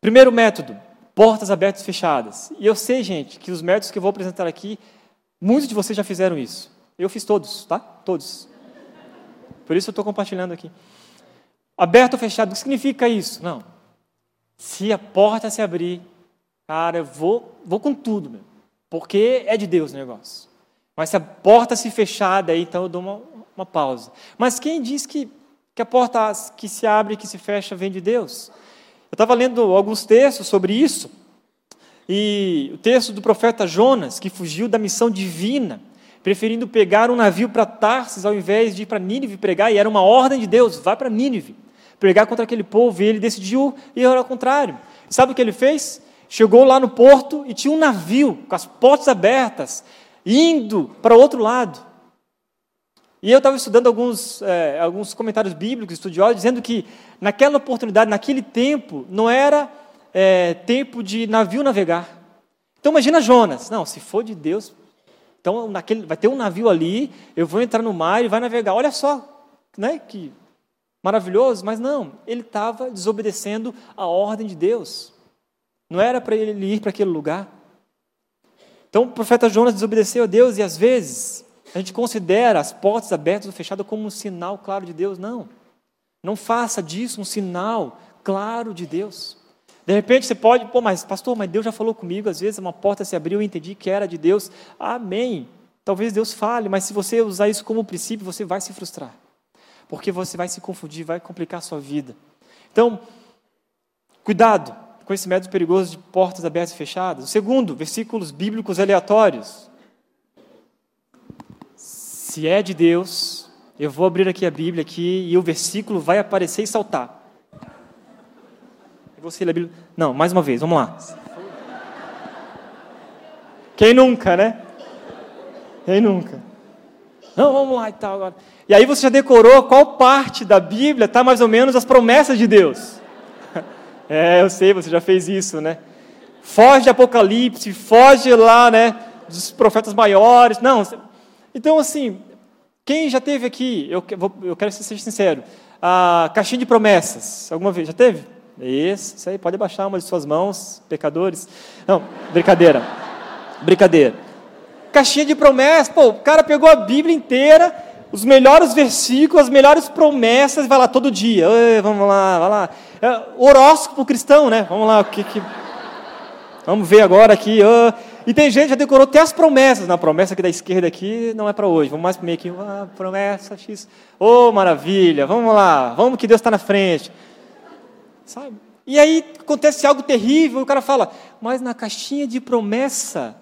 Primeiro método, portas abertas e fechadas. E eu sei, gente, que os métodos que eu vou apresentar aqui, muitos de vocês já fizeram isso. Eu fiz todos, tá? Todos. Por isso eu estou compartilhando aqui. Aberto ou fechado, o que significa isso? Não. Se a porta se abrir, cara, eu vou, vou com tudo, meu, porque é de Deus o negócio. Mas se a porta se fechar, daí então eu dou uma, uma pausa. Mas quem diz que, que a porta que se abre e que se fecha vem de Deus? Eu estava lendo alguns textos sobre isso, e o texto do profeta Jonas, que fugiu da missão divina, preferindo pegar um navio para Tarsis ao invés de ir para Nínive pregar, e era uma ordem de Deus, vai para Nínive, pregar contra aquele povo, e ele decidiu ir ao contrário. Sabe o que ele fez? Chegou lá no porto e tinha um navio com as portas abertas, indo para o outro lado. E eu estava estudando alguns, é, alguns comentários bíblicos, estudiosos, dizendo que naquela oportunidade, naquele tempo, não era é, tempo de navio navegar. Então imagina Jonas. Não, se for de Deus, então, naquele, vai ter um navio ali, eu vou entrar no mar e vai navegar. Olha só, né, que maravilhoso, mas não, ele estava desobedecendo a ordem de Deus. Não era para ele ir para aquele lugar. Então, o profeta Jonas desobedeceu a Deus e às vezes a gente considera as portas abertas ou fechadas como um sinal claro de Deus. Não. Não faça disso um sinal claro de Deus. De repente você pode, pô, mas pastor, mas Deus já falou comigo, às vezes uma porta se abriu e entendi que era de Deus. Amém. Talvez Deus fale, mas se você usar isso como princípio, você vai se frustrar. Porque você vai se confundir, vai complicar a sua vida. Então, cuidado com esse método perigoso de portas abertas e fechadas. O segundo, versículos bíblicos aleatórios. Se é de Deus, eu vou abrir aqui a Bíblia aqui e o versículo vai aparecer e saltar. Você lê a Bíblia. Não, mais uma vez, vamos lá. Quem nunca, né? Quem nunca? Não, vamos lá e tal agora. E aí você já decorou qual parte da Bíblia está mais ou menos as promessas de Deus. É, eu sei, você já fez isso, né? Foge de Apocalipse, foge lá, né, dos profetas maiores. Não, então assim, quem já teve aqui, eu, eu quero ser sincero, a caixinha de promessas, alguma vez, já teve? Isso, isso aí, pode baixar uma de suas mãos, pecadores. Não, brincadeira. Brincadeira. Caixinha de promessas, pô, o cara pegou a Bíblia inteira, os melhores versículos, as melhores promessas, vai lá todo dia. vamos lá, vai lá. É, horóscopo cristão, né? Vamos lá, o que que. Vamos ver agora aqui. E tem gente que já decorou até as promessas. Na promessa aqui da esquerda aqui não é para hoje. Vamos mais para meio aqui. Ah, promessa X. Ô, oh, maravilha. Vamos lá. Vamos que Deus está na frente. Sabe? E aí acontece algo terrível, o cara fala, mas na caixinha de promessa,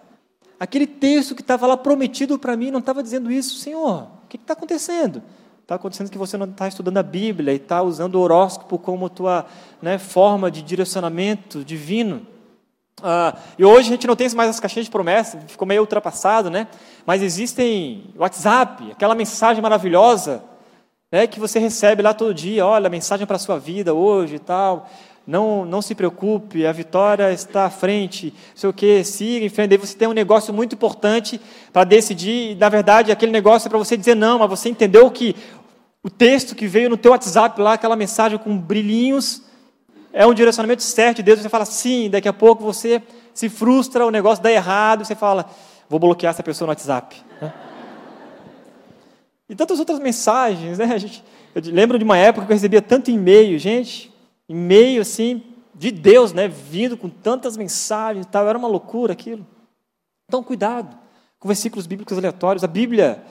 aquele texto que estava lá prometido para mim não estava dizendo isso, Senhor, o que está acontecendo? Está acontecendo que você não está estudando a Bíblia e está usando o horóscopo como tua né, forma de direcionamento divino. Ah, e hoje a gente não tem mais as caixinhas de promessa, ficou meio ultrapassado, né? Mas existem WhatsApp, aquela mensagem maravilhosa né, que você recebe lá todo dia, olha, mensagem para a sua vida hoje e tal, não, não se preocupe, a vitória está à frente, não sei o que, siga em frente, você tem um negócio muito importante para decidir, e, na verdade aquele negócio é para você dizer não, mas você entendeu que o texto que veio no teu WhatsApp lá, aquela mensagem com brilhinhos, é um direcionamento certo de Deus, você fala sim, daqui a pouco você se frustra, o negócio dá errado, você fala, vou bloquear essa pessoa no WhatsApp. Né? E tantas outras mensagens, né? Gente, eu lembro de uma época que eu recebia tanto e-mail, gente, e-mail assim, de Deus, né? Vindo com tantas mensagens e tal, era uma loucura aquilo. Então, cuidado com versículos bíblicos aleatórios. A Bíblia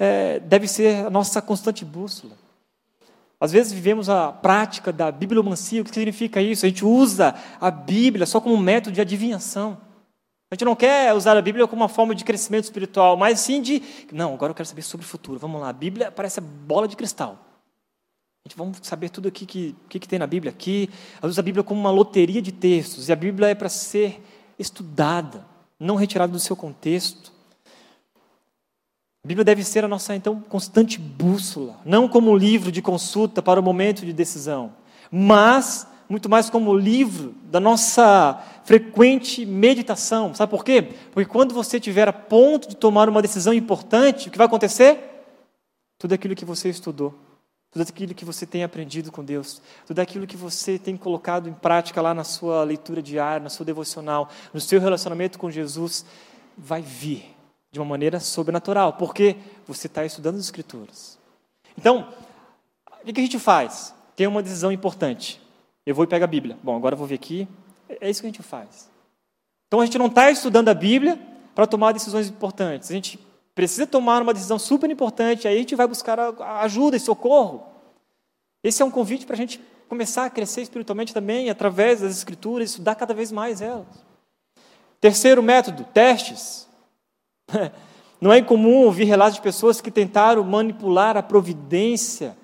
é, deve ser a nossa constante bússola. Às vezes vivemos a prática da bibliomancia. O que significa isso? A gente usa a Bíblia só como um método de adivinhação. A gente não quer usar a Bíblia como uma forma de crescimento espiritual, mas sim de, não, agora eu quero saber sobre o futuro. Vamos lá, a Bíblia parece a bola de cristal. A gente vamos saber tudo aqui que, que, que tem na Bíblia aqui. Usa a Bíblia como uma loteria de textos, e a Bíblia é para ser estudada, não retirada do seu contexto. A Bíblia deve ser a nossa, então, constante bússola, não como livro de consulta para o momento de decisão, mas muito mais como livro da nossa frequente meditação. Sabe por quê? Porque quando você estiver a ponto de tomar uma decisão importante, o que vai acontecer? Tudo aquilo que você estudou, tudo aquilo que você tem aprendido com Deus, tudo aquilo que você tem colocado em prática lá na sua leitura diária, na sua devocional, no seu relacionamento com Jesus, vai vir de uma maneira sobrenatural, porque você está estudando as Escrituras. Então, o que a gente faz? Tem uma decisão importante. Eu vou e pego a Bíblia. Bom, agora eu vou ver aqui. É isso que a gente faz. Então a gente não está estudando a Bíblia para tomar decisões importantes. A gente precisa tomar uma decisão super importante, aí a gente vai buscar ajuda e socorro. Esse é um convite para a gente começar a crescer espiritualmente também, através das Escrituras, estudar cada vez mais elas. Terceiro método, testes. Não é incomum ouvir relatos de pessoas que tentaram manipular a providência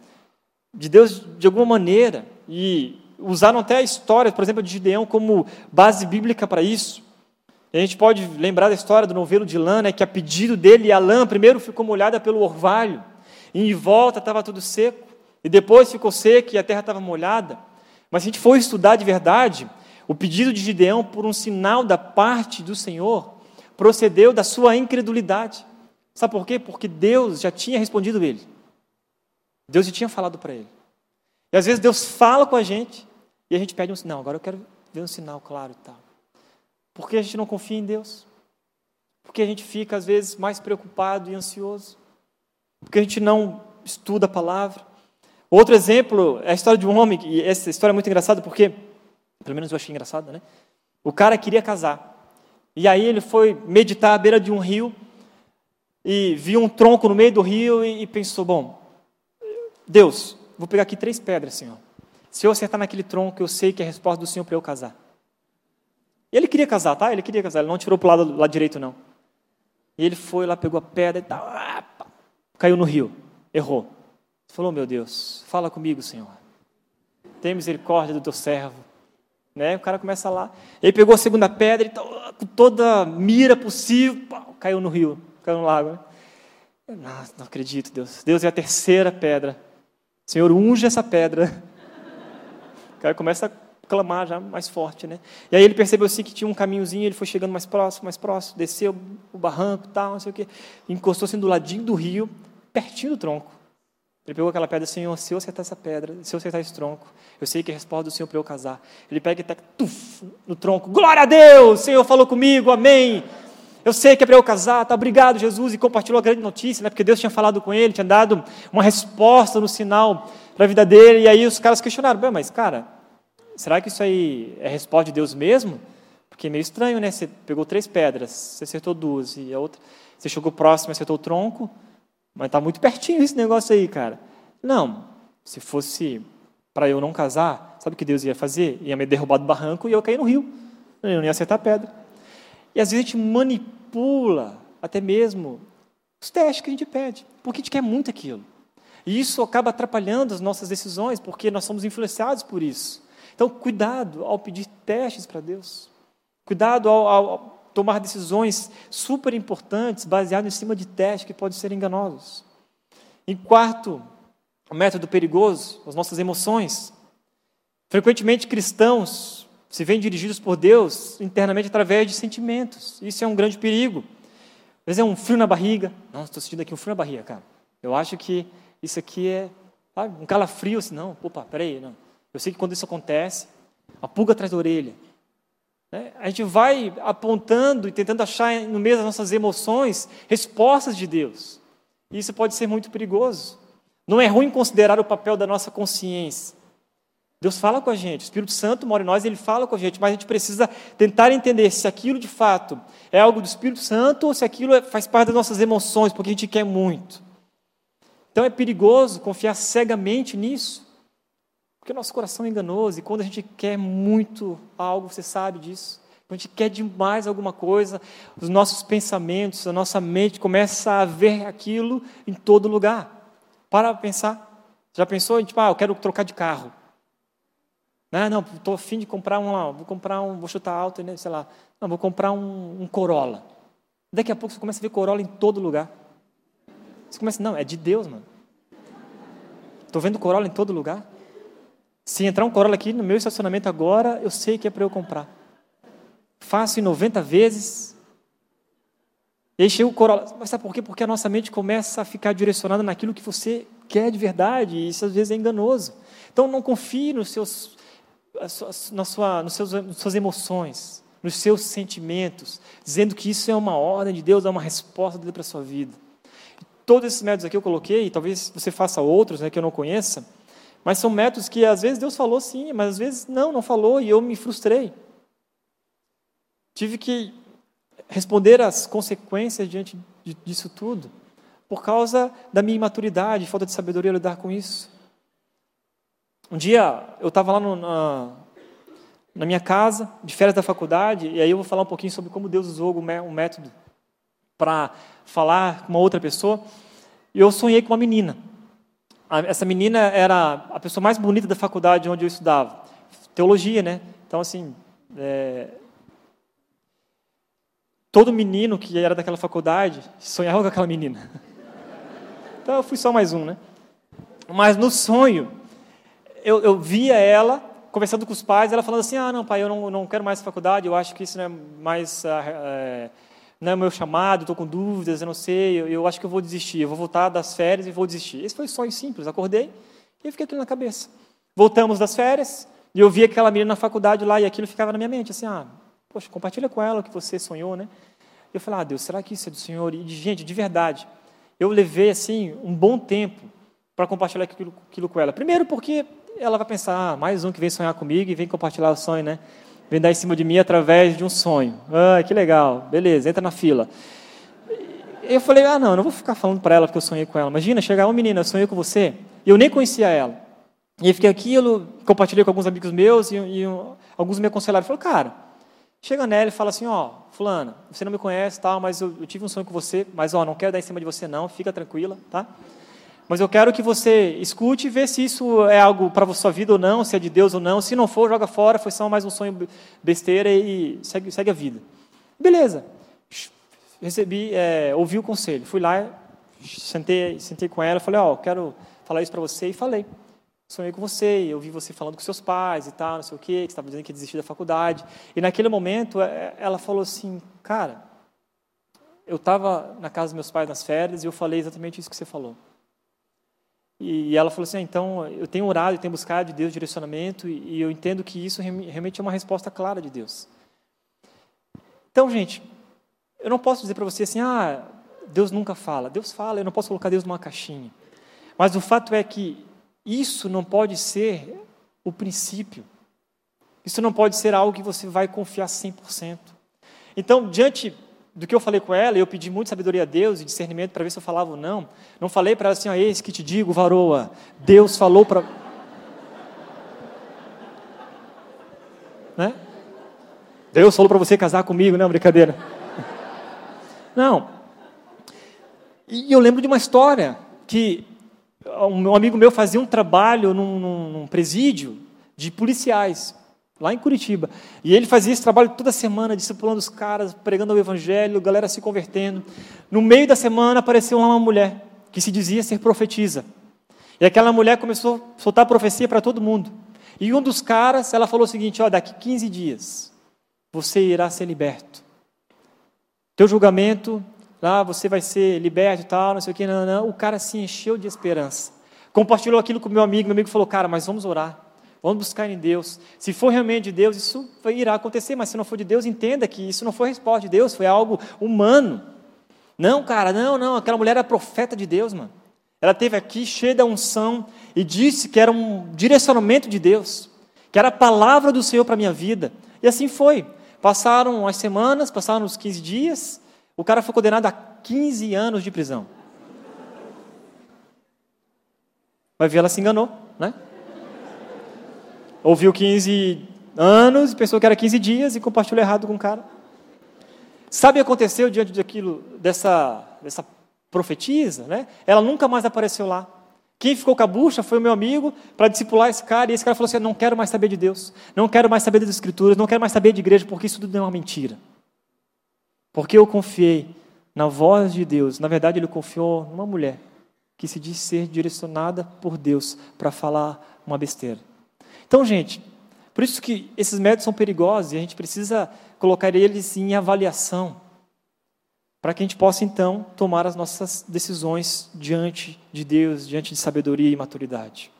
de Deus de alguma maneira e usaram até a história, por exemplo, de Gideão como base bíblica para isso. a gente pode lembrar da história do novelo de lã, né, que a pedido dele, a lã primeiro ficou molhada pelo orvalho, e em volta estava tudo seco, e depois ficou seco e a terra estava molhada. Mas se a gente for estudar de verdade, o pedido de Gideão por um sinal da parte do Senhor procedeu da sua incredulidade. Sabe por quê? Porque Deus já tinha respondido ele. Deus já tinha falado para ele. E às vezes Deus fala com a gente e a gente pede um sinal. Agora eu quero ver um sinal claro e tal. Por que a gente não confia em Deus? Porque a gente fica, às vezes, mais preocupado e ansioso? Porque a gente não estuda a palavra? Outro exemplo é a história de um homem, e essa história é muito engraçada porque, pelo menos eu achei engraçada, né? O cara queria casar. E aí ele foi meditar à beira de um rio e viu um tronco no meio do rio e, pensou: bom, Deus, vou pegar aqui três pedras, Senhor. Se eu acertar naquele tronco, eu sei que é a resposta do Senhor para eu casar. E ele queria casar, tá? Ele queria casar, ele não tirou para o lado, lado direito, não. E ele foi lá, pegou a pedra e tal, caiu no rio, errou. Falou, meu Deus, fala comigo, Senhor. Tem misericórdia do teu servo. Né? O cara começa lá. Ele pegou a segunda pedra e tal, com toda mira possível, pau, caiu no rio, caiu no lago. Né? Não, não acredito, Deus. Deus é a terceira pedra. Senhor, unge essa pedra. O cara começa a clamar já mais forte, né? E aí ele percebeu assim que tinha um caminhozinho, ele foi chegando mais próximo, mais próximo, desceu o barranco, tal, não sei o quê, encostou assim do ladinho do rio, pertinho do tronco. Ele pegou aquela pedra, Senhor, se eu acertar essa pedra, se eu acertar esse tronco, eu sei que a resposta do Senhor para eu casar. Ele pega e taca tuf, no tronco, glória a Deus, Senhor falou comigo, amém. Eu sei que é para eu casar, tá obrigado, Jesus, e compartilhou a grande notícia, né? Porque Deus tinha falado com ele, tinha dado uma resposta no sinal para a vida dele, e aí os caras questionaram, Bem, mas cara, será que isso aí é resposta de Deus mesmo? Porque é meio estranho, né? Você pegou três pedras, você acertou duas, e a outra, você chegou próximo, acertou o tronco, mas está muito pertinho esse negócio aí, cara. Não, se fosse para eu não casar, sabe o que Deus ia fazer? Ia me derrubar do barranco e eu cair no rio. Eu não ia acertar a pedra. E às vezes a gente manipula até mesmo os testes que a gente pede, porque a gente quer muito aquilo. E isso acaba atrapalhando as nossas decisões, porque nós somos influenciados por isso. Então, cuidado ao pedir testes para Deus. Cuidado ao, ao tomar decisões super importantes baseadas em cima de testes que podem ser enganosos. Em quarto, o método perigoso, as nossas emoções. Frequentemente cristãos se veem dirigidos por Deus internamente através de sentimentos. Isso é um grande perigo. Às vezes é um frio na barriga. Não, estou sentindo aqui um frio na barriga, cara. Eu acho que isso aqui é sabe, um calafrio, assim, não, opa, peraí, não. Eu sei que quando isso acontece, a pulga atrás da orelha. Né? A gente vai apontando e tentando achar no meio das nossas emoções respostas de Deus. E isso pode ser muito perigoso. Não é ruim considerar o papel da nossa consciência. Deus fala com a gente, o Espírito Santo mora em nós, ele fala com a gente, mas a gente precisa tentar entender se aquilo de fato é algo do Espírito Santo ou se aquilo é, faz parte das nossas emoções, porque a gente quer muito. Então é perigoso confiar cegamente nisso, porque o nosso coração é enganoso e quando a gente quer muito algo, você sabe disso, quando a gente quer demais alguma coisa, os nossos pensamentos, a nossa mente começa a ver aquilo em todo lugar. Para pensar. Já pensou? Tipo, ah, eu quero trocar de carro. Não, não, estou afim de comprar um lá, vou comprar um, vou chutar alto, né, sei lá. Não, vou comprar um, um Corolla. Daqui a pouco você começa a ver Corolla em todo lugar. Você começa, não, é de Deus, mano. Estou vendo Corolla em todo lugar. Se entrar um Corolla aqui no meu estacionamento agora, eu sei que é para eu comprar. Faço em 90 vezes. E chega o Corolla. Mas sabe por quê? Porque a nossa mente começa a ficar direcionada naquilo que você quer de verdade. E isso às vezes é enganoso. Então não confie nos seus, na sua, nos seus, nas suas emoções, nos seus sentimentos, dizendo que isso é uma ordem de Deus, é uma resposta dele para a sua vida. Todos esses métodos aqui eu coloquei, talvez você faça outros né, que eu não conheça, mas são métodos que às vezes Deus falou sim, mas às vezes não, não falou e eu me frustrei. Tive que responder às consequências diante disso tudo, por causa da minha imaturidade, falta de sabedoria lidar com isso. Um dia eu estava lá no, na, na minha casa, de férias da faculdade, e aí eu vou falar um pouquinho sobre como Deus usou um método para falar com uma outra pessoa. E eu sonhei com uma menina. Essa menina era a pessoa mais bonita da faculdade onde eu estudava. Teologia, né? Então, assim, é... todo menino que era daquela faculdade sonhava com aquela menina. Então, eu fui só mais um, né? Mas no sonho, eu, eu via ela conversando com os pais, ela falando assim: Ah, não, pai, eu não, não quero mais faculdade, eu acho que isso não é mais. É, não é o meu chamado, estou com dúvidas, eu não sei, eu, eu, acho que eu vou desistir, eu vou voltar das férias e vou desistir. Esse foi um sonho simples, acordei e fiquei aquilo na cabeça. Voltamos das férias e eu vi aquela menina na faculdade lá e aquilo ficava na minha mente, assim, ah, poxa, compartilha com ela o que você sonhou, né? Eu falei, ah, Deus, será que isso é do Senhor? E, gente, de verdade, eu levei, assim, um bom tempo para compartilhar aquilo, aquilo com ela. Primeiro porque ela vai pensar, ah, mais um que vem sonhar comigo e vem compartilhar o sonho, né? Vem dar em cima de mim através de um sonho. Ah, que legal, beleza, entra na fila. Eu falei, ah, não, eu não vou ficar falando para ela porque eu sonhei com ela. Imagina, chegar uma menina, eu sonhei com você, e eu nem conhecia ela. E eu fiquei aquilo, compartilhei com alguns amigos meus, e, e alguns me aconselharam. Falei, cara, chega nela e fala assim, ó, fulana, você não me conhece, tal, mas eu, eu tive um sonho com você, mas ó, não quero dar em cima de você não, fica tranquila, tá? Mas eu quero que você escute e vê se isso é algo para a sua vida ou não, se é de Deus ou não. Se não for, joga fora, foi só mais um sonho besteira e segue, segue a vida. Beleza. Recebi, é, ouvi o conselho. Fui lá, sentei, sentei com ela, falei, ó, oh, quero falar isso para você e falei. Sonhei com você, eu vi você falando com seus pais e tal, não sei o quê, que você estava dizendo que ia desistir da faculdade. E naquele momento, é, ela falou assim, cara, eu estava na casa dos meus pais nas férias e eu falei exatamente isso que você falou. E ela falou assim: ah, então, eu tenho orado e tenho buscado de Deus direcionamento, e eu entendo que isso realmente é uma resposta clara de Deus. Então, gente, eu não posso dizer para você assim: ah, Deus nunca fala. Deus fala, eu não posso colocar Deus numa caixinha. Mas o fato é que isso não pode ser o princípio. Isso não pode ser algo que você vai confiar 100%. Então, diante do que eu falei com ela, eu pedi muita sabedoria a Deus e discernimento para ver se eu falava ou não. Não falei para ela assim, ó, eis que te digo, varoa, Deus falou para... Né? Deus falou para você casar comigo, não, brincadeira. Não. E eu lembro de uma história que um amigo meu fazia um trabalho num, num presídio de policiais lá em Curitiba. E ele fazia esse trabalho toda semana, discipulando os caras, pregando o evangelho, galera se convertendo. No meio da semana apareceu lá uma mulher que se dizia ser profetisa. E aquela mulher começou a soltar profecia para todo mundo. E um dos caras, ela falou o seguinte: ó, daqui 15 dias você irá ser liberto. Teu julgamento, lá você vai ser liberto e tal, não sei o que, não, não. O cara se encheu de esperança. Compartilhou aquilo com meu amigo, meu amigo falou: cara, mas vamos orar. Vamos buscar em Deus. Se for realmente de Deus, isso irá acontecer, mas se não for de Deus, entenda que isso não foi resposta de Deus, foi algo humano. Não, cara, não, não, aquela mulher era profeta de Deus, mano. Ela teve aqui cheia da unção e disse que era um direcionamento de Deus, que era a palavra do Senhor para a minha vida. E assim foi. Passaram as semanas, passaram os 15 dias, o cara foi condenado a 15 anos de prisão. Vai ver, ela se enganou, né? Ouviu 15 anos, pensou que era 15 dias e compartilhou errado com o cara. Sabe o que aconteceu diante daquilo, dessa, dessa profetisa? Né? Ela nunca mais apareceu lá. Quem ficou com a bucha foi o meu amigo para discipular esse cara, e esse cara falou assim: não quero mais saber de Deus, não quero mais saber das Escrituras, não quero mais saber de igreja, porque isso tudo é uma mentira. Porque eu confiei na voz de Deus. Na verdade, ele confiou numa mulher que se diz ser direcionada por Deus para falar uma besteira. Então, gente, por isso que esses métodos são perigosos e a gente precisa colocar eles em avaliação, para que a gente possa então tomar as nossas decisões diante de Deus, diante de sabedoria e maturidade.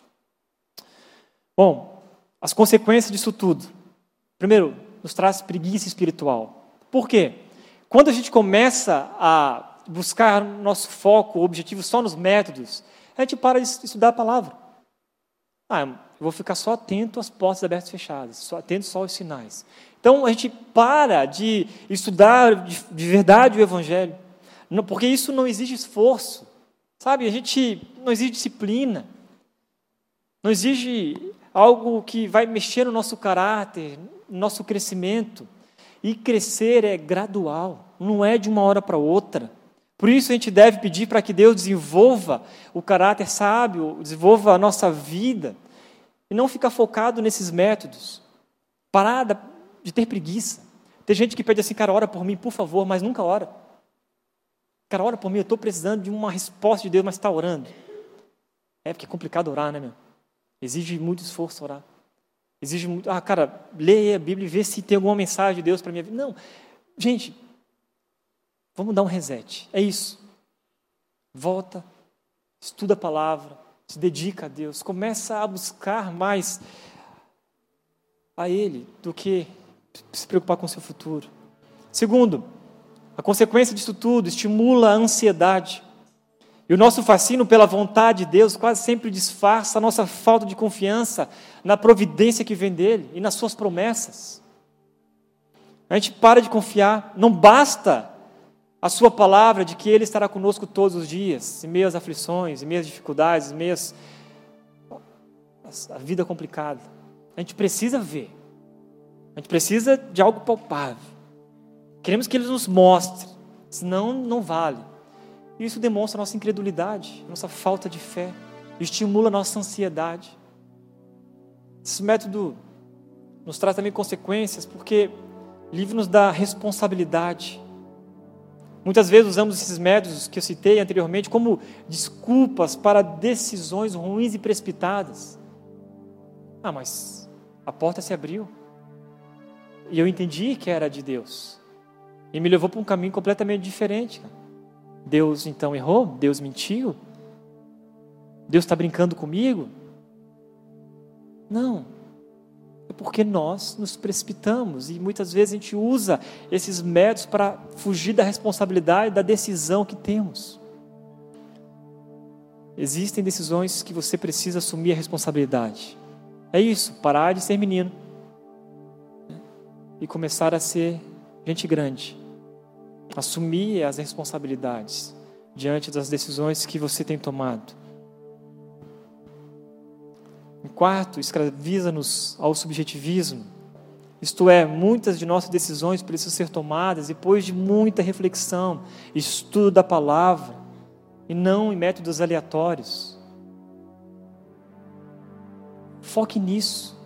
Bom, as consequências disso tudo. Primeiro, nos traz preguiça espiritual. Por quê? Quando a gente começa a buscar nosso foco, objetivo só nos métodos, a gente para de estudar a palavra. Ah, eu vou ficar só atento às portas abertas e fechadas, só atento só aos sinais. Então a gente para de estudar de, de verdade o Evangelho, não, porque isso não exige esforço, sabe? A gente não exige disciplina, não exige algo que vai mexer no nosso caráter, no nosso crescimento. E crescer é gradual, não é de uma hora para outra. Por isso a gente deve pedir para que Deus desenvolva o caráter sábio, desenvolva a nossa vida, e não ficar focado nesses métodos. Parada de ter preguiça. Tem gente que pede assim, cara, ora por mim, por favor, mas nunca ora. Cara, ora por mim, eu estou precisando de uma resposta de Deus, mas está orando. É porque é complicado orar, né, meu? Exige muito esforço orar. Exige muito. Ah, cara, leia a Bíblia e vê se tem alguma mensagem de Deus para minha vida. Não. Gente, vamos dar um reset. É isso. Volta, estuda a palavra, se dedica a Deus, começa a buscar mais a Ele do que se preocupar com o seu futuro. Segundo, a consequência disso tudo estimula a ansiedade. E o nosso fascínio pela vontade de Deus quase sempre disfarça a nossa falta de confiança na providência que vem dele e nas suas promessas. A gente para de confiar, não basta a sua palavra de que ele estará conosco todos os dias, em meio às aflições, em meio às dificuldades, em meio à vida complicada. A gente precisa ver. A gente precisa de algo palpável. Queremos que ele nos mostre, senão não vale. Isso demonstra nossa incredulidade, nossa falta de fé, estimula nossa ansiedade. Esse método nos traz também consequências, porque livra-nos da responsabilidade. Muitas vezes usamos esses métodos que eu citei anteriormente como desculpas para decisões ruins e precipitadas. Ah, mas a porta se abriu. E eu entendi que era de Deus. E me levou para um caminho completamente diferente. Deus então errou? Deus mentiu? Deus está brincando comigo? Não. Porque nós nos precipitamos e muitas vezes a gente usa esses métodos para fugir da responsabilidade, da decisão que temos. Existem decisões que você precisa assumir a responsabilidade. É isso, parar de ser menino e começar a ser gente grande assumir as responsabilidades diante das decisões que você tem tomado. Em quarto, escraviza-nos ao subjetivismo. Isto é, muitas de nossas decisões precisam ser tomadas depois de muita reflexão, estudo da palavra, e não em métodos aleatórios. Foque nisso.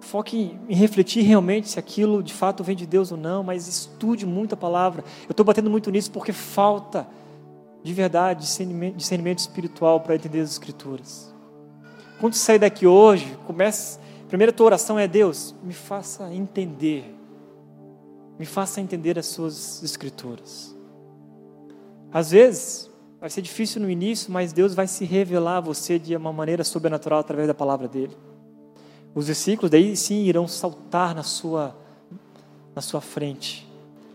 Foque em refletir realmente se aquilo de fato vem de Deus ou não, mas estude muito a palavra. Eu estou batendo muito nisso porque falta de verdade discernimento, espiritual para entender as Escrituras. Quando você sair daqui hoje, comece. Primeira tua oração é: Deus, me faça entender. Me faça entender as suas Escrituras. Às vezes, vai ser difícil no início, mas Deus vai se revelar a você de uma maneira sobrenatural através da palavra dele. Os versículos daí sim irão saltar na sua, na sua frente,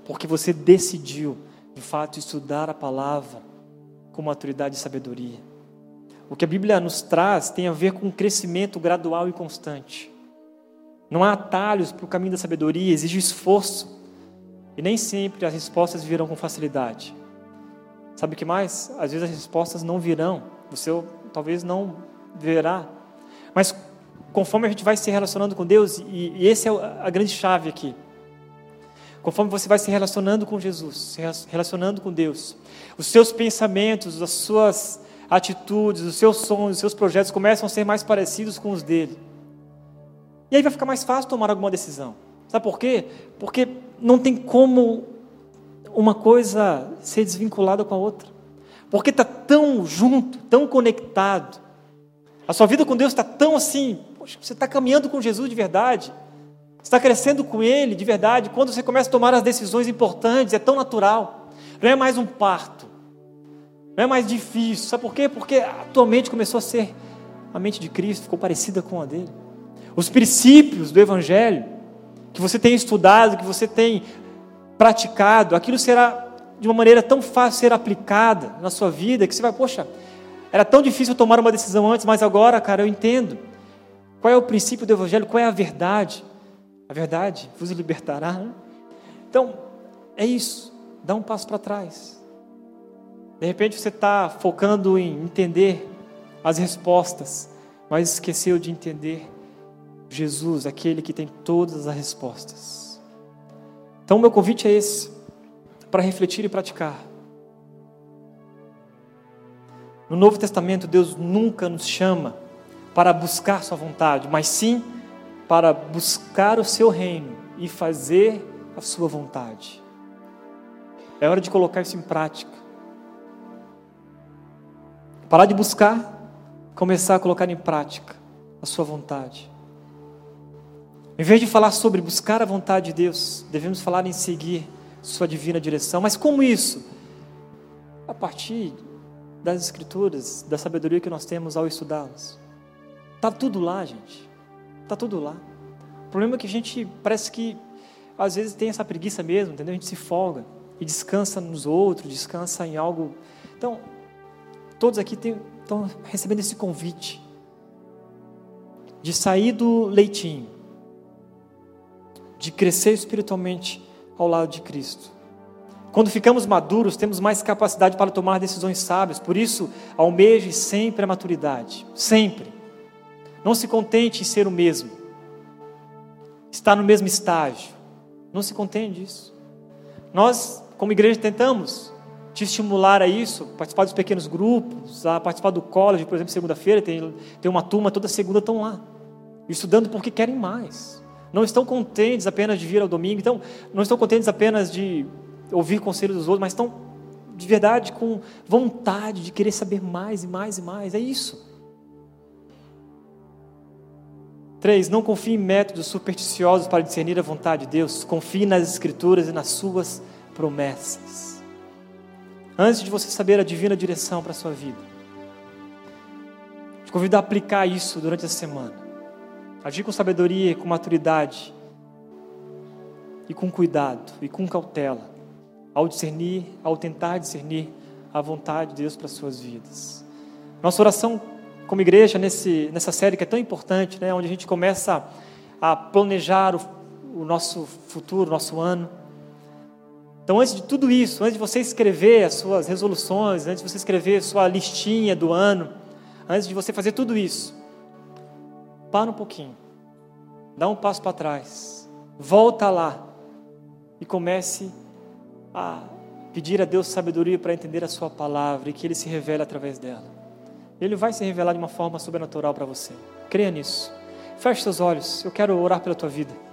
porque você decidiu, de fato, estudar a palavra com maturidade e sabedoria. O que a Bíblia nos traz tem a ver com um crescimento gradual e constante. Não há atalhos para o caminho da sabedoria, exige esforço. E nem sempre as respostas virão com facilidade. Sabe o que mais? Às vezes as respostas não virão, você talvez não verá. Mas conforme a gente vai se relacionando com Deus, e, e essa é a grande chave aqui. Conforme você vai se relacionando com Jesus, se relacionando com Deus, os seus pensamentos, as suas atitudes, os seus sonhos, os seus projetos começam a ser mais parecidos com os dele. E aí vai ficar mais fácil tomar alguma decisão. Sabe por quê? Porque não tem como uma coisa ser desvinculada com a outra. Porque está tão junto, tão conectado. A sua vida com Deus está tão assim Poxa, você está caminhando com Jesus de verdade. Está crescendo com Ele de verdade. Quando você começa a tomar as decisões importantes, é tão natural. Não é mais um parto. Não é mais difícil. Sabe por quê? Porque a tua mente começou a ser a mente de Cristo, ficou parecida com a dele. Os princípios do Evangelho que você tem estudado, que você tem praticado, aquilo será de uma maneira tão fácil ser aplicada na sua vida que você vai, poxa, era tão difícil tomar uma decisão antes, mas agora, cara, eu entendo. Qual é o princípio do Evangelho? Qual é a verdade? A verdade vos libertará. Então, é isso. Dá um passo para trás. De repente você está focando em entender as respostas, mas esqueceu de entender Jesus, aquele que tem todas as respostas. Então, meu convite é esse, para refletir e praticar. No Novo Testamento, Deus nunca nos chama para buscar Sua vontade, mas sim para buscar o Seu reino e fazer a Sua vontade. É hora de colocar isso em prática. Parar de buscar, começar a colocar em prática a Sua vontade. Em vez de falar sobre buscar a vontade de Deus, devemos falar em seguir Sua divina direção. Mas como isso? A partir das Escrituras, da sabedoria que nós temos ao estudá-las. Está tudo lá, gente. Está tudo lá. O problema é que a gente parece que às vezes tem essa preguiça mesmo, entendeu? A gente se folga e descansa nos outros, descansa em algo. Então, todos aqui estão recebendo esse convite de sair do leitinho, de crescer espiritualmente ao lado de Cristo. Quando ficamos maduros, temos mais capacidade para tomar decisões sábias. Por isso, almeje sempre a maturidade. Sempre. Não se contente em ser o mesmo. Estar no mesmo estágio. Não se contente disso. Nós, como igreja, tentamos te estimular a isso, participar dos pequenos grupos, a participar do college, por exemplo, segunda-feira, tem, tem uma turma, toda segunda estão lá, estudando porque querem mais. Não estão contentes apenas de vir ao domingo, então, não estão contentes apenas de ouvir conselhos dos outros, mas estão de verdade com vontade de querer saber mais e mais e mais. É isso. Três, não confie em métodos supersticiosos para discernir a vontade de Deus. Confie nas Escrituras e nas suas promessas. Antes de você saber a divina direção para a sua vida, te convido a aplicar isso durante a semana. Agir com sabedoria, com maturidade, e com cuidado, e com cautela ao discernir, ao tentar discernir a vontade de Deus para as suas vidas. Nossa oração como igreja nesse, nessa série que é tão importante, né, onde a gente começa a planejar o, o nosso futuro, o nosso ano. Então, antes de tudo isso, antes de você escrever as suas resoluções, antes de você escrever sua listinha do ano, antes de você fazer tudo isso, para um pouquinho, dá um passo para trás, volta lá e comece a a pedir a Deus sabedoria para entender a Sua palavra e que Ele se revele através dela. Ele vai se revelar de uma forma sobrenatural para você. Creia nisso. Feche seus olhos. Eu quero orar pela tua vida.